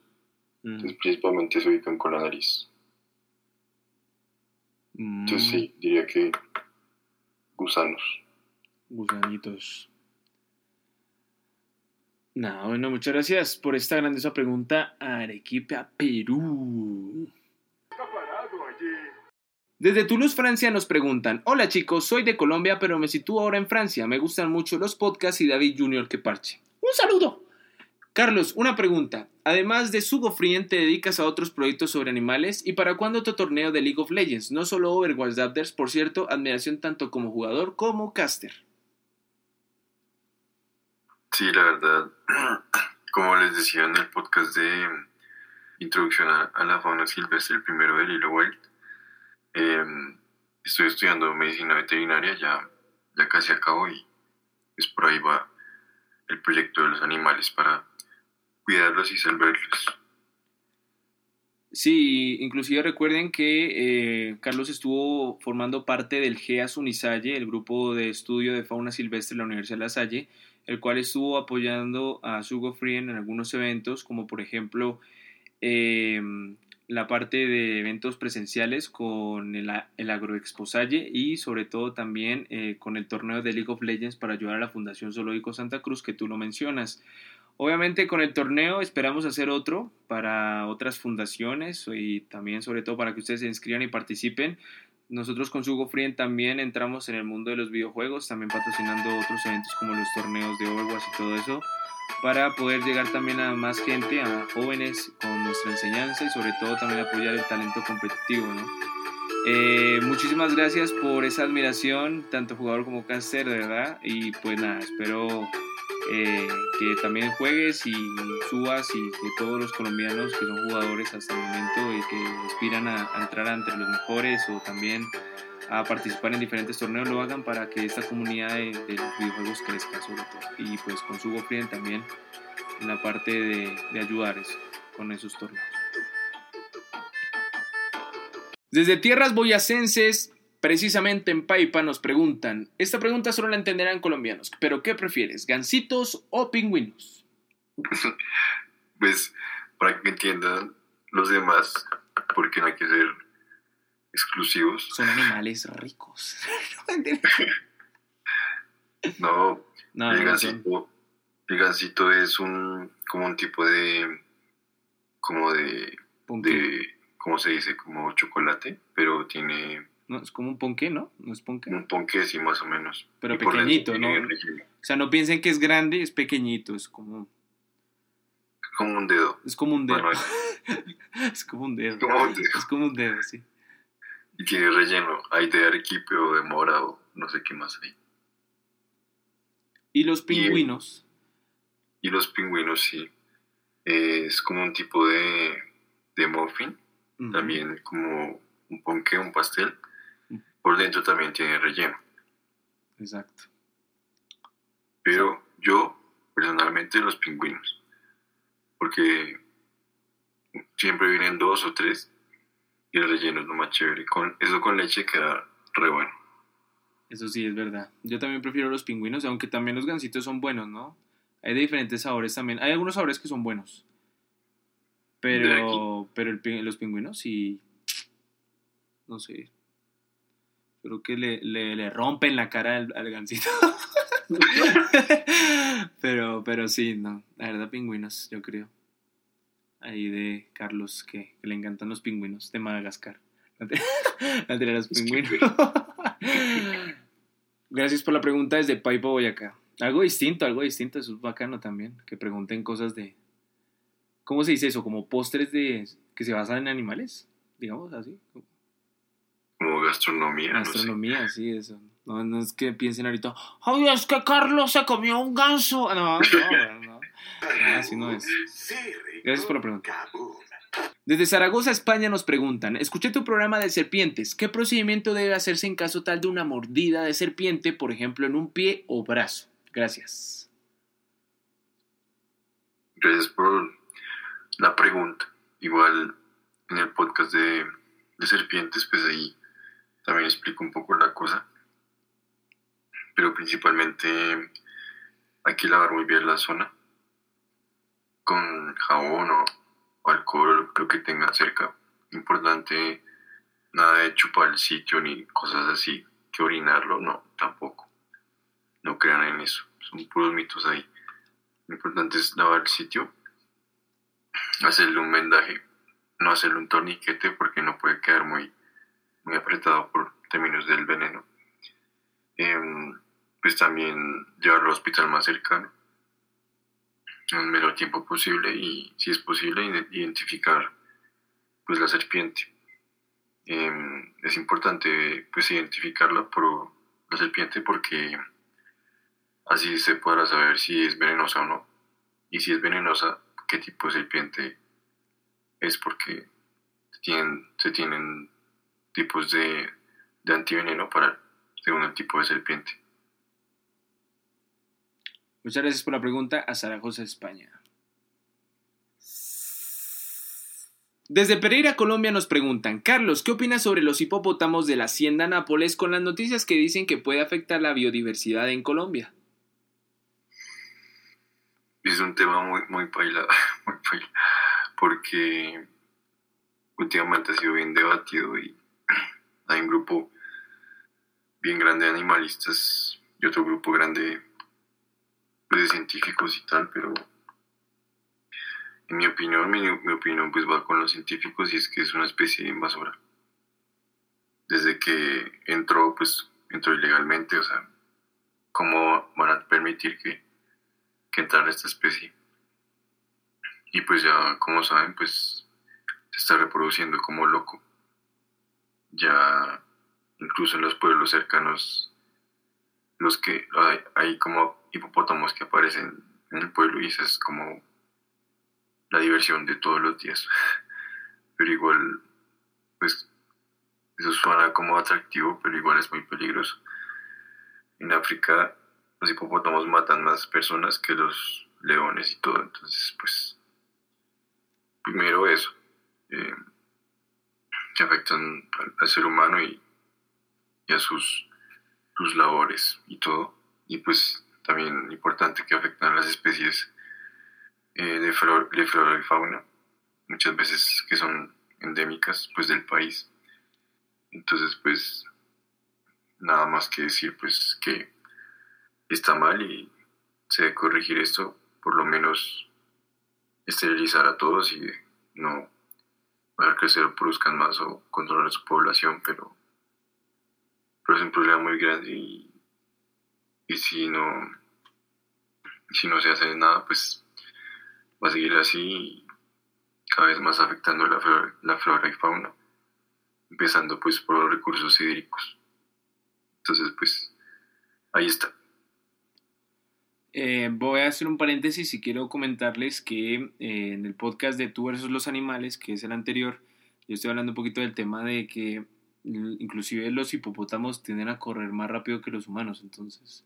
Mm. Entonces principalmente se ubican con la nariz. Mm. Entonces sí, diría que gusanos. Gusanitos. No, bueno, muchas gracias por esta grandiosa pregunta. Arequipa, Perú. Desde Toulouse, Francia, nos preguntan: Hola chicos, soy de Colombia, pero me sitúo ahora en Francia. Me gustan mucho los podcasts y David Junior que parche. ¡Un saludo! Carlos, una pregunta. Además de Sugo Frien, ¿te dedicas a otros proyectos sobre animales? ¿Y para cuándo tu torneo de League of Legends? No solo Overwatch Zapters, por cierto, admiración tanto como jugador como caster. Sí, la verdad, *clears throat* como les decía en el podcast de Introducción a, a la Fauna Silvestre, el primero de Lilo Wild, eh, estoy estudiando medicina veterinaria, ya, ya casi acabo y pues por ahí va el proyecto de los animales para cuidarlos y salvarlos. Sí, inclusive recuerden que eh, Carlos estuvo formando parte del GEAS Unisalle, el grupo de estudio de fauna silvestre de la Universidad de La Salle, el cual estuvo apoyando a Sugo Frien en algunos eventos, como por ejemplo eh, la parte de eventos presenciales con el, el Agroexpo Salle y sobre todo también eh, con el torneo de League of Legends para ayudar a la Fundación Zoológico Santa Cruz que tú lo mencionas. Obviamente con el torneo esperamos hacer otro para otras fundaciones y también sobre todo para que ustedes se inscriban y participen. Nosotros con Sugo Frien también entramos en el mundo de los videojuegos, también patrocinando otros eventos como los torneos de Overwatch y todo eso para poder llegar también a más gente, a jóvenes con nuestra enseñanza y sobre todo también apoyar el talento competitivo. ¿no? Eh, muchísimas gracias por esa admiración, tanto jugador como caster, de verdad. Y pues nada, espero eh, que también juegues y subas y que todos los colombianos que son jugadores hasta el momento y que aspiran a, a entrar entre los mejores o también a participar en diferentes torneos lo hagan para que esta comunidad de, de los videojuegos crezca sobre todo. Y pues con su Frien también en la parte de, de ayudar eso, con esos torneos. Desde tierras boyacenses, precisamente en Paipa, nos preguntan, esta pregunta solo la entenderán colombianos, pero ¿qué prefieres, gansitos o pingüinos? *laughs* pues para que entiendan los demás, porque no hay que ser exclusivos. Son animales ricos. *laughs* no, no, el, no gansito, el gansito es un como un tipo de como de, de ¿cómo se dice? como chocolate, pero tiene No, es como un ponqué, ¿no? No es ponqué. un ponqué sí más o menos. Pero Y pequeñito, ¿no? relleno. O sea, no piensen que es grande, es pequeñito, es como, Como un dedo. es como un dedo. Bueno, *laughs* es como un dedo. como un dedo. Es como un dedo, sí. Y tiene relleno. Hay de arequipe o de mora o no sé qué más hay. Y los pingüinos. Y los pingüinos sí. Es como un tipo de, de muffin. Ujú. También como un ponqué, un pastel. Ujú. Por dentro también tiene relleno. Exacto. Pero yo, personalmente, los pingüinos. Porque siempre vienen dos o tres. Y el relleno es lo más chévere. Con, eso con leche queda re bueno. Eso sí, es verdad. Yo también prefiero los pingüinos, aunque también los gansitos son buenos, ¿no? Hay de diferentes sabores también. Hay algunos sabores que son buenos. Pero, pero el los pingüinos sí. No sé. Creo que le, le, le rompen la cara al, al gansito. *laughs* pero, pero sí, no. La verdad, pingüinos, yo creo. Ahí de Carlos, que, que le encantan los pingüinos de Madagascar. *laughs* La de los pingüinos. *laughs* Gracias por la pregunta desde Paipa, Boyacá. Algo distinto, algo distinto, eso es bacano también. Que pregunten cosas de. ¿Cómo se dice eso? Como postres de que se basan en animales, digamos así. Como gastronomía, no sé. Astronomía, sí, eso. No, no es que piensen ahorita, ¡ay, es que Carlos se comió un ganso! No, no, no. Ah, Así no es. Sí, rico. Gracias por la pregunta. Desde Zaragoza, España, nos preguntan: Escuché tu programa de serpientes. ¿Qué procedimiento debe hacerse en caso tal de una mordida de serpiente, por ejemplo, en un pie o brazo? Gracias. Gracias por la pregunta. Igual en el podcast de, de serpientes, pues ahí también explico un poco la cosa. Pero principalmente hay que lavar muy bien la zona con jabón o, alcohol, lo que tengan cerca. Importante, nada de chupar el sitio ni cosas así, que orinarlo, no, tampoco. No crean en eso, son puros mitos ahí. Lo importante es lavar el sitio, hacerle un vendaje, no hacerle un torniquete porque no puede quedar muy, muy apretado por términos del veneno. Em, pues también llevarlo al hospital más cercano en el menor tiempo posible y si es posible ide- identificar pues la serpiente. Em, es importante pues identificarla por la serpiente porque así se podrá saber si es venenosa o no. Y si es venenosa, qué tipo de serpiente es porque tienen, se tienen tipos de, de antiveneno para según el tipo de serpiente. Muchas gracias por la pregunta a Zaragoza, España. Desde Pereira, Colombia nos preguntan, Carlos, ¿qué opinas sobre los hipopótamos de la Hacienda Nápoles con las noticias que dicen que puede afectar la biodiversidad en Colombia? Es un tema muy, muy *laughs* muy paila, porque últimamente ha sido bien debatido y *clears throat* hay un grupo bien grande de animalistas y otro grupo grande pues, de científicos y tal, pero en mi opinión, mi, mi opinión pues va con los científicos y es que es una especie invasora. Desde que entró, pues entró ilegalmente, o sea, ¿cómo van a permitir que, que entrara esta especie? Y pues ya, como saben, pues se está reproduciendo como loco. Ya, incluso en los pueblos cercanos, los que hay, hay como hipopótamos que aparecen en el pueblo y esa es como la diversión de todos los días. *laughs* Pero igual, pues, eso suena como atractivo, pero igual es muy peligroso. En África, los hipopótamos matan más personas que los leones y todo, entonces, pues, primero eso, eh, que afectan al, ser humano y, y a sus, sus labores y todo. Y pues también importante que afectan a las especies eh, de flora y fauna, muchas veces que son endémicas pues del país. Entonces pues nada más que decir pues que está mal y se debe corregir esto, por lo menos esterilizar a todos y no dejar que se produzcan más o controlar su población, pero, pero es un problema muy grande y, si no si no se hace nada pues va a seguir así cada vez más afectando la flora, la flora y fauna, empezando pues por los recursos hídricos. Entonces pues ahí está. Eh, voy a hacer un paréntesis y quiero comentarles que eh, en el podcast de Tú versus los animales, que es el anterior, yo estoy hablando un poquito del tema de que inclusive los hipopótamos tienden a correr más rápido que los humanos, entonces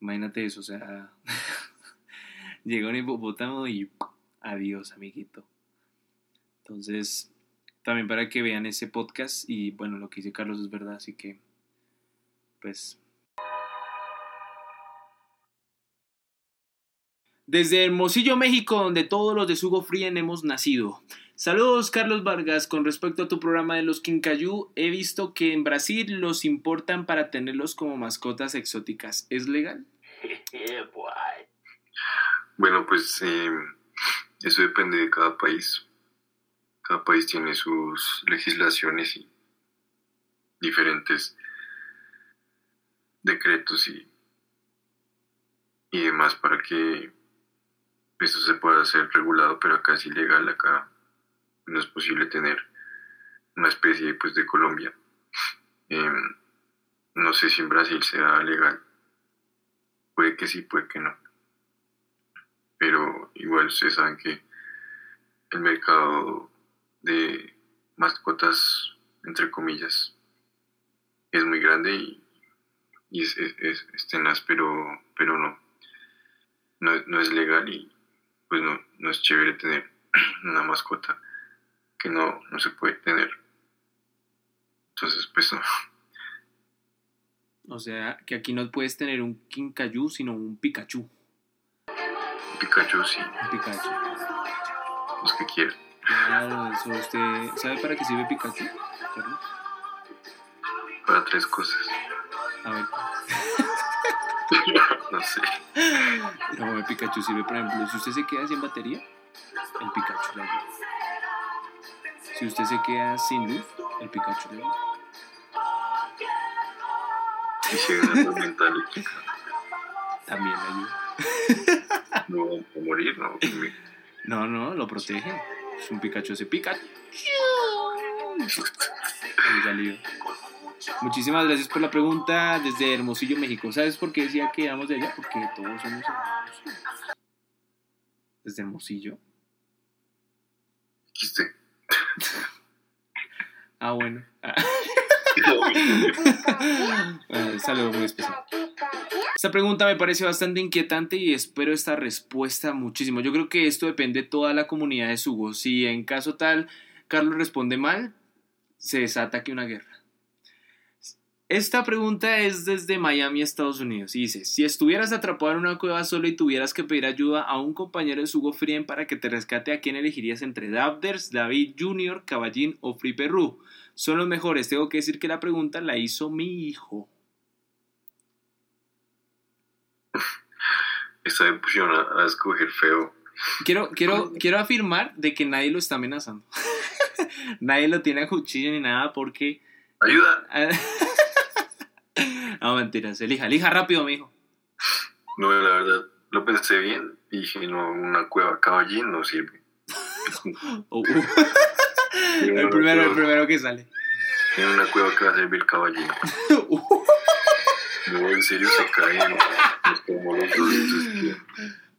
imagínate eso, o sea, *laughs* llega un hipopótamo y adiós, amiguito. Entonces, también para que vean ese podcast y bueno, lo que dice Carlos es verdad, así que pues Desde Hermosillo, México, donde todos los de Sugo Frien hemos nacido. Saludos, Carlos Vargas. Con respecto a tu programa de los Quincayú, he visto que en Brasil los importan para tenerlos como mascotas exóticas. ¿Es legal? *laughs* Bueno, pues eh, eso depende de cada país. Cada país tiene sus legislaciones y diferentes decretos y, y demás para que eso se pueda hacer regulado, pero acá es ilegal, acá no es posible tener una especie pues, de Colombia. Em, no sé si en Brasil sea legal. Puede que sí, puede que no. Pero igual ustedes saben que el mercado de mascotas, entre comillas, es muy grande y, y es, es, es, es tenaz, pero, pero no. no. No es legal y pues no, no es chévere tener *clears throat* una mascota que no, no se puede tener. Entonces, pues no. O sea, que aquí no puedes tener un Quincayú, sino un Pikachu. Pikachu, sí, Un Pikachu. los que quieran. Claro, eso usted... ¿Sabe para qué sirve Pikachu? Carlos? Para tres cosas. A ver. *laughs* No sé. No, el Pikachu sirve, por ejemplo, si usted se queda sin batería, el Pikachu le ayuda. Si usted se queda sin luz, el Pikachu le ayuda. También le ayuda. no a morir, ¿no? No, no, lo protege. Es un Pikachu, ese Pikachu. Muchísimas gracias por la pregunta desde Hermosillo, México. ¿Sabes por qué decía que éramos de allá? Porque todos somos hermanos. Desde Hermosillo. Quiste. Ah, bueno. Ah. Ah, saludo muy especial. Esta pregunta me parece bastante inquietante y espero esta respuesta muchísimo. Yo creo que esto depende de toda la comunidad de Sugo. Si en caso tal Carlos responde mal, se desata aquí una guerra. Esta pregunta es desde Miami, Estados Unidos. Y dice, si estuvieras atrapado en una cueva solo y tuvieras que pedir ayuda a un compañero de Sugo Frien para que te rescate, ¿a quién elegirías entre Dabders, David Jr., Caballín o Free Perú? Son los mejores. Tengo que decir que la pregunta la hizo mi hijo. *laughs* Esta me pusieron a, a escoger feo. Quiero, quiero, *laughs* quiero afirmar de que nadie lo está amenazando. *laughs* nadie lo tiene a cuchillo ni nada porque... ¡Ayuda! No, mentiras. Elija, elija rápido, mijo. No, la verdad, lo pensé bien y dije, no, una cueva caballín no sirve. Oh, uh. el, primero, el primero que sale. En una cueva que va a servir caballín. Uh. No, en serio se caen. Es como los entonces,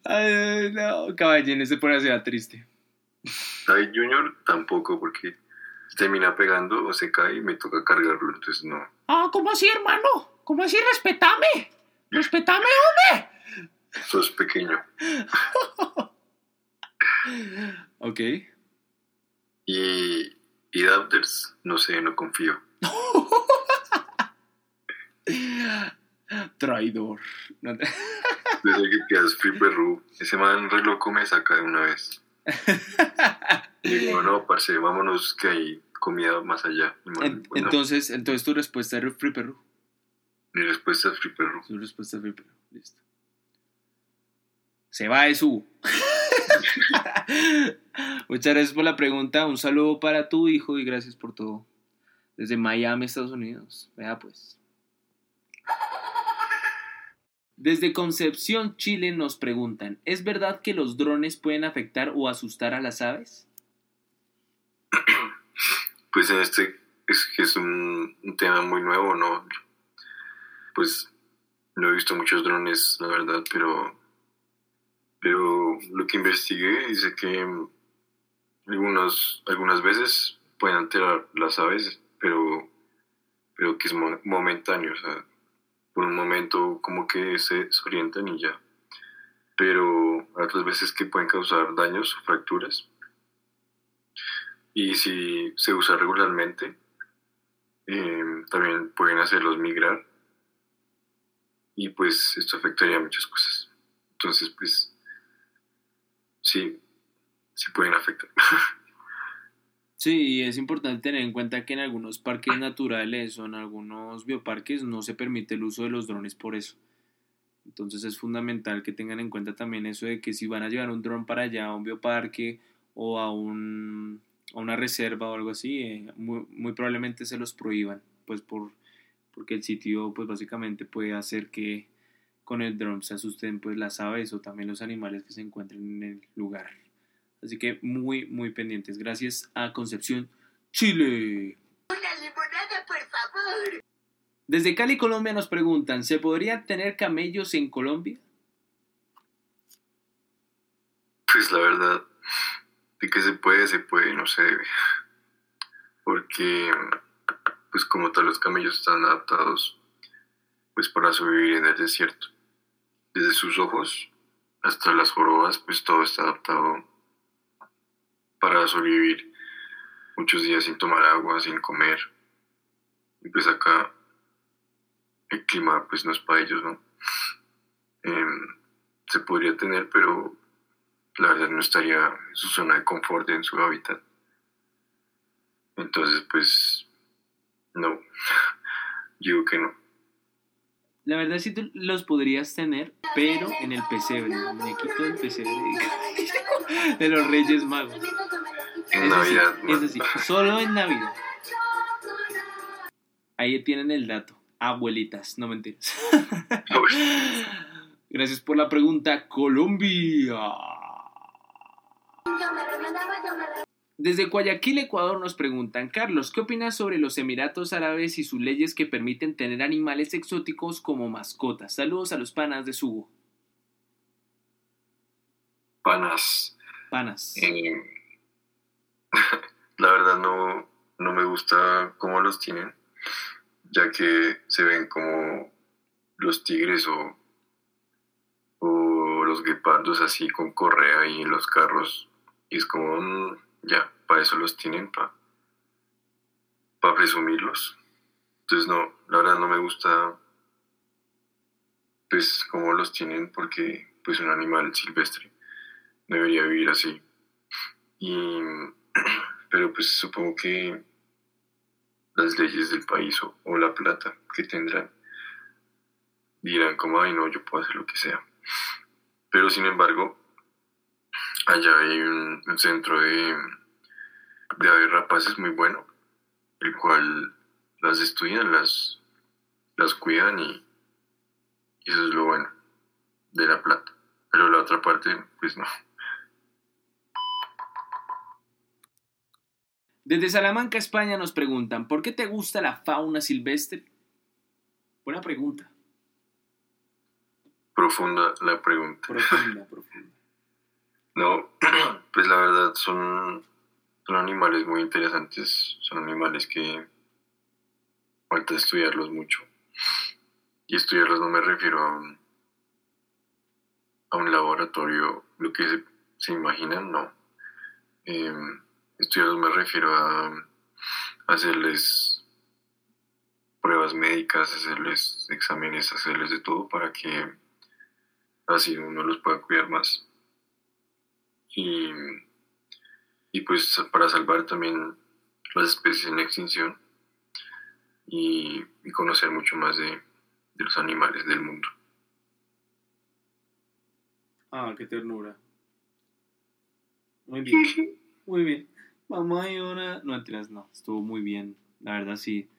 Ay, no, caballín, se pone así triste. David Junior tampoco, porque termina pegando o se cae y me toca cargarlo, entonces no. Ah, ¿cómo así, hermano? ¿Cómo así? Respetame. Respetame, hombre. Sos pequeño. *laughs* Ok. Y, y Dabders, no sé, no confío. *laughs* Traidor. *laughs* Desde que quedas Free Perú, ese man re loco me saca de una vez. Y digo, no, parce, vámonos que hay comida más allá. Y man, En- bueno, entonces, entonces tu respuesta es Free Perú. Mi respuesta es Free Perú. Su respuesta es Free Perú. Listo. Se va de su. *laughs* Muchas gracias por la pregunta. Un saludo para tu hijo y gracias por todo. Desde Miami, Estados Unidos. Vea pues. Desde Concepción, Chile nos preguntan, ¿es verdad que los drones pueden afectar o asustar a las aves? Pues en este es que es un, un tema muy nuevo, ¿no? Pues no he visto muchos drones, la verdad, pero, pero lo que investigué dice que algunos, algunas veces pueden alterar las aves, pero, pero que es mo- momentáneo, o sea, por un momento como que se desorientan y ya. Pero otras veces que pueden causar daños o fracturas. Y si se usa regularmente, eh, también pueden hacerlos migrar. Y pues esto afectaría muchas cosas. Entonces, pues, sí, sí pueden afectar. *laughs* Sí, es importante tener en cuenta que en algunos parques naturales o en algunos bioparques no se permite el uso de los drones por eso. Entonces es fundamental que tengan en cuenta también eso de que si van a llevar un dron para allá a un bioparque o a, un, a una reserva o algo así, eh, muy, muy probablemente se los prohíban, pues por, porque el sitio pues básicamente puede hacer que con el dron se asusten pues las aves o también los animales que se encuentren en el lugar. Así que muy, muy pendientes. Gracias a Concepción, Chile. Una limonada, por favor. Desde Cali, Colombia nos preguntan, ¿se podría tener camellos en Colombia? Pues la verdad, de que se puede, se puede, no se debe. Porque, pues como tal, los camellos están adaptados, pues para sobrevivir en el desierto. Desde sus ojos hasta las jorobas, pues todo está adaptado para sobrevivir muchos días sin tomar agua, sin comer. Y pues acá el clima pues no es para ellos, ¿no? Em, se podría tener, pero la verdad no estaría en su zona de confort, en su hábitat. Entonces, pues, no, digo que no. La verdad sí tú los podrías tener, pero en el pesebre, el muñequito del pesebre de, *laughs* de los Reyes Magos. En Es así, Navidad, es así, solo en Navidad. Ahí tienen el dato. Abuelitas, no mentiras. no, *laughs* Gracias por la pregunta, Colombia. Desde Guayaquil, Ecuador, nos preguntan, Carlos, ¿qué opinas sobre los Emiratos Árabes y sus leyes que permiten tener animales exóticos como mascotas? Saludos a los panas de Sugo. panas. Panas. eh, *laughs* la verdad no, no me gusta cómo los tienen, ya que se ven como los tigres o, o los guepardos así con correa ahí en los carros. Y es como, mm, ya, para eso los tienen, para presumirlos. Entonces no, la verdad no me gusta pues cómo los tienen porque pues un animal silvestre debería vivir así. Y, *clears throat* pero pues supongo que las leyes del país o, o la plata que tendrán dirán como, ay no, yo puedo hacer lo que sea. Pero sin embargo, allá hay un, un centro de, de aves rapaces muy bueno, el cual las estudian, las, las cuidan y, y eso es lo bueno de la plata. Pero la otra parte, pues no. Desde Salamanca, España, nos preguntan, ¿por qué te gusta la fauna silvestre? Buena pregunta. Profunda la pregunta. Profunda, profunda. No, *clears throat* pues la verdad son, son animales muy interesantes, son animales que falta estudiarlos mucho. Y estudiarlos no me refiero a un, laboratorio, lo que se, imaginan, no. Eh, estudiarlos me refiero a hacerles pruebas médicas, hacerles exámenes, hacerles de todo para que así uno los pueda cuidar más. Y, y pues para salvar también las especies en extinción y, y conocer mucho más de, de los animales del mundo. Ah, qué ternura. Muy bien, muy bien. Mamá y una... No, mentiras, no. Estuvo muy bien. La verdad, sí.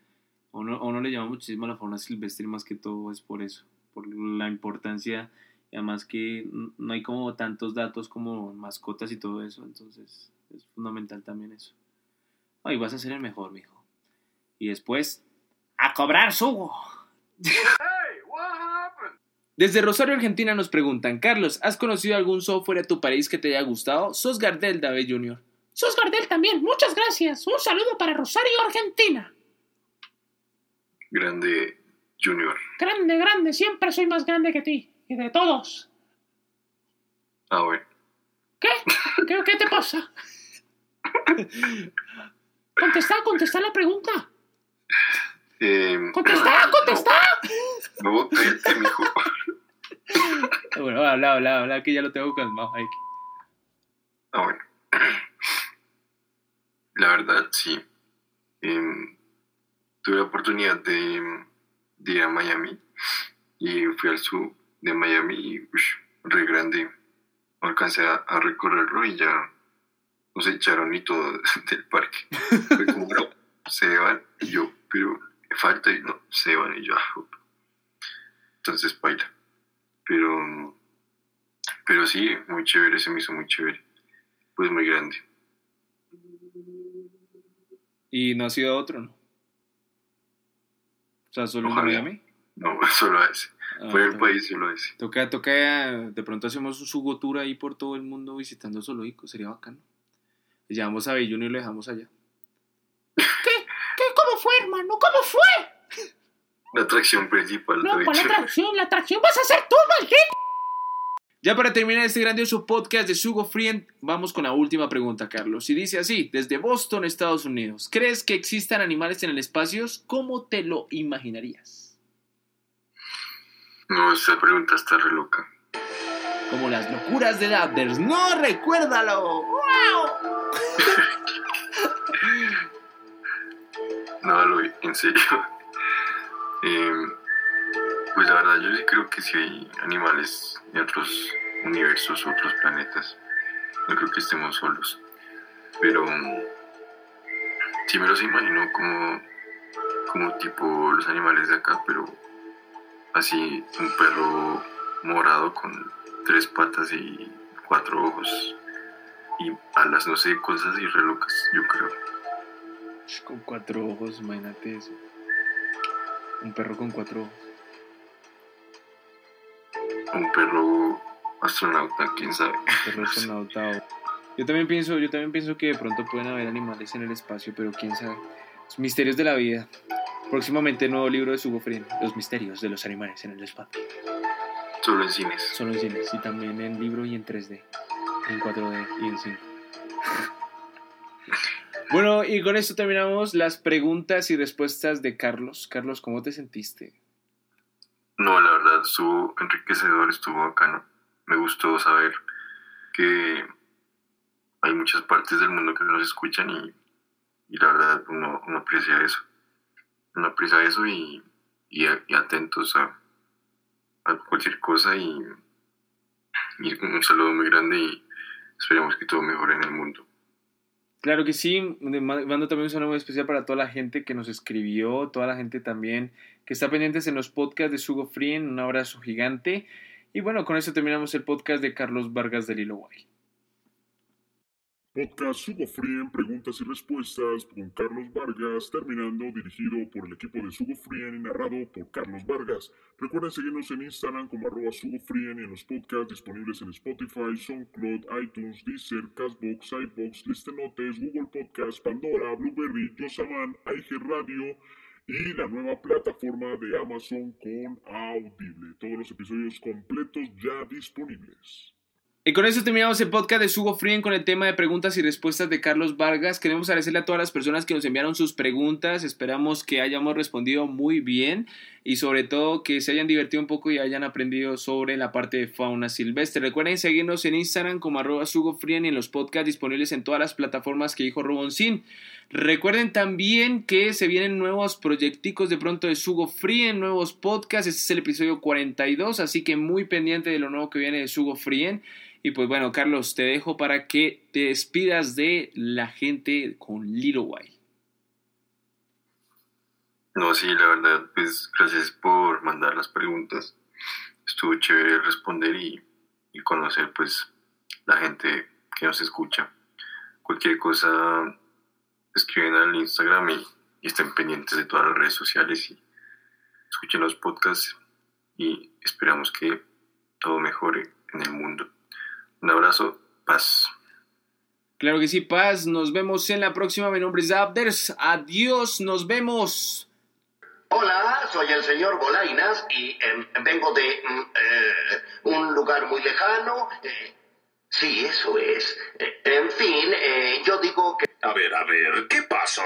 A uno, a uno le llama muchísimo la fauna silvestre, más que todo es por eso. Por la importancia. Y además que no hay como tantos datos como mascotas y todo eso. Entonces, es fundamental también eso. Ay, vas a ser el mejor, mijo. Y después, a cobrar sugo. Hey, what happened? Desde Rosario, Argentina nos preguntan, Carlos, ¿has conocido algún software a tu país que te haya gustado? Sos Gardel, David Jr. Sos Gardel también, muchas gracias. Un saludo para Rosario, Argentina. Grande Junior. Grande, grande, siempre soy más grande que ti. Y de todos. Ah, bueno. ¿Qué? ¿Qué, qué te pasa? Contesta, contesta la pregunta. Eh, Contesta, contesta. no, cállate, mijo. *laughs* Bueno, habla, habla, habla, que ya lo tengo calmado. Ah, bueno. La verdad, sí. Em, tuve la oportunidad de, de ir a Miami y fui al sur de Miami y ush, re grande. No alcancé a, a recorrerlo y ya nos echaron y todo *laughs* del parque. Fue como, no, se van y yo, pero falta y no, se van y yo. ah, Entonces, baila. Pero, pero sí, muy chévere, se me hizo muy chévere. Pues muy grande. Y no ha sido otro, ¿no? O sea, solo Ojalá. Miami. No, *laughs* solo ese. Ah, Fue el país, solo ese. Toca, toca, de pronto hacemos un sugo tour ahí por todo el mundo visitando zoológicos, sería bacano. Le Llevamos a Belluno y lo dejamos allá. ¿Qué? ¿Qué? ¿Cómo fue, hermano? ¿Cómo fue? La atracción principal. No, ¿cuál atracción? La atracción vas a ser tú, maldito. Ya para terminar este grandioso podcast de Sugo Friend, vamos con la última pregunta, Carlos. Y dice así, desde Boston, Estados Unidos, ¿crees que existan animales en el espacio? ¿Cómo te lo imaginarías? No, esa pregunta está re loca. Como las locuras de Ladders. ¡No, recuérdalo! *laughs* No, lo en serio. *laughs* Em, pues la verdad, yo sí creo que sí hay animales de otros universos, otros planetas. No creo que estemos solos. Pero mm, sí me los imagino como, como tipo los animales de acá, pero así un perro morado con tres patas y cuatro ojos y alas, no sé, cosas así re locas, yo creo. Con cuatro ojos, imagínate eso. Un perro con cuatro ojos. Un perro astronauta, quién sabe. Un perro astronautado. Yo también pienso, yo también pienso que de pronto pueden haber animales en el espacio, pero quién sabe. Los misterios de la vida. Próximamente nuevo libro de Hugo Friend, Los misterios de los animales en el espacio. Solo en cines. Solo en cines y también en libro y en 3D, en 4D y en 5. *laughs* Bueno, y con esto terminamos las preguntas y respuestas de Carlos. Carlos, ¿cómo te sentiste? No, la verdad estuvo enriquecedor, estuvo bacano. Me gustó saber que hay muchas partes del mundo que nos escuchan y, y la verdad uno, uno aprecia eso. Uno aprecia eso y, y, atentos a, a cualquier cosa y, un saludo muy grande y esperemos que todo mejore en el mundo. Claro que sí, mando también un saludo especial para toda la gente que nos escribió, toda la gente también que está pendientes en los podcasts de Sugo Frien, un abrazo gigante. Y bueno, con eso terminamos el podcast de Carlos Vargas del Hilo. Podcast Sugo Frien, preguntas y respuestas con Carlos Vargas, terminando dirigido por el equipo de Sugo Frien y narrado por Carlos Vargas. Recuerden seguirnos en Instagram como arroba Frien y en los podcasts disponibles en Spotify, SoundCloud, iTunes, Deezer, Castbox, iBox, Listenotes, Google Podcast, Pandora, Blueberry, Yosaman, IG Radio y la nueva plataforma de Amazon con Audible. Todos los episodios completos ya disponibles. Y con eso terminamos el podcast de Sugo Frien con el tema de preguntas y respuestas de Carlos Vargas. Queremos agradecerle a todas las personas que nos enviaron sus preguntas. Esperamos que hayamos respondido muy bien y sobre todo que se hayan divertido un poco y hayan aprendido sobre la parte de fauna silvestre. Recuerden seguirnos en Instagram como arroba sugofrien y en los podcasts disponibles en todas las plataformas que dijo Roboncín. Recuerden también que se vienen nuevos proyecticos de pronto de Sugo Frien, nuevos podcasts. Este es el episodio 42, así que muy pendiente de lo nuevo que viene de Sugo Frien. Y pues bueno, Carlos, te dejo para que te despidas de la gente con Little White. No, sí, la verdad, pues gracias por mandar las preguntas. Estuvo chévere responder y, y conocer pues la gente que nos escucha. Cualquier cosa, escriben al Instagram y, estén pendientes de todas las redes sociales y escuchen los podcasts y esperamos que todo mejore en el mundo. Un abrazo, paz. Claro que sí, Paz. Nos vemos en la próxima. Mi nombre es Abders. Adiós, nos vemos. Hola, soy el señor Bolainas y em, vengo de mm, eh, un lugar muy lejano. eh, sí, eso es. Eh, en fin, yo digo que... A ver, a ver, ¿qué pasó?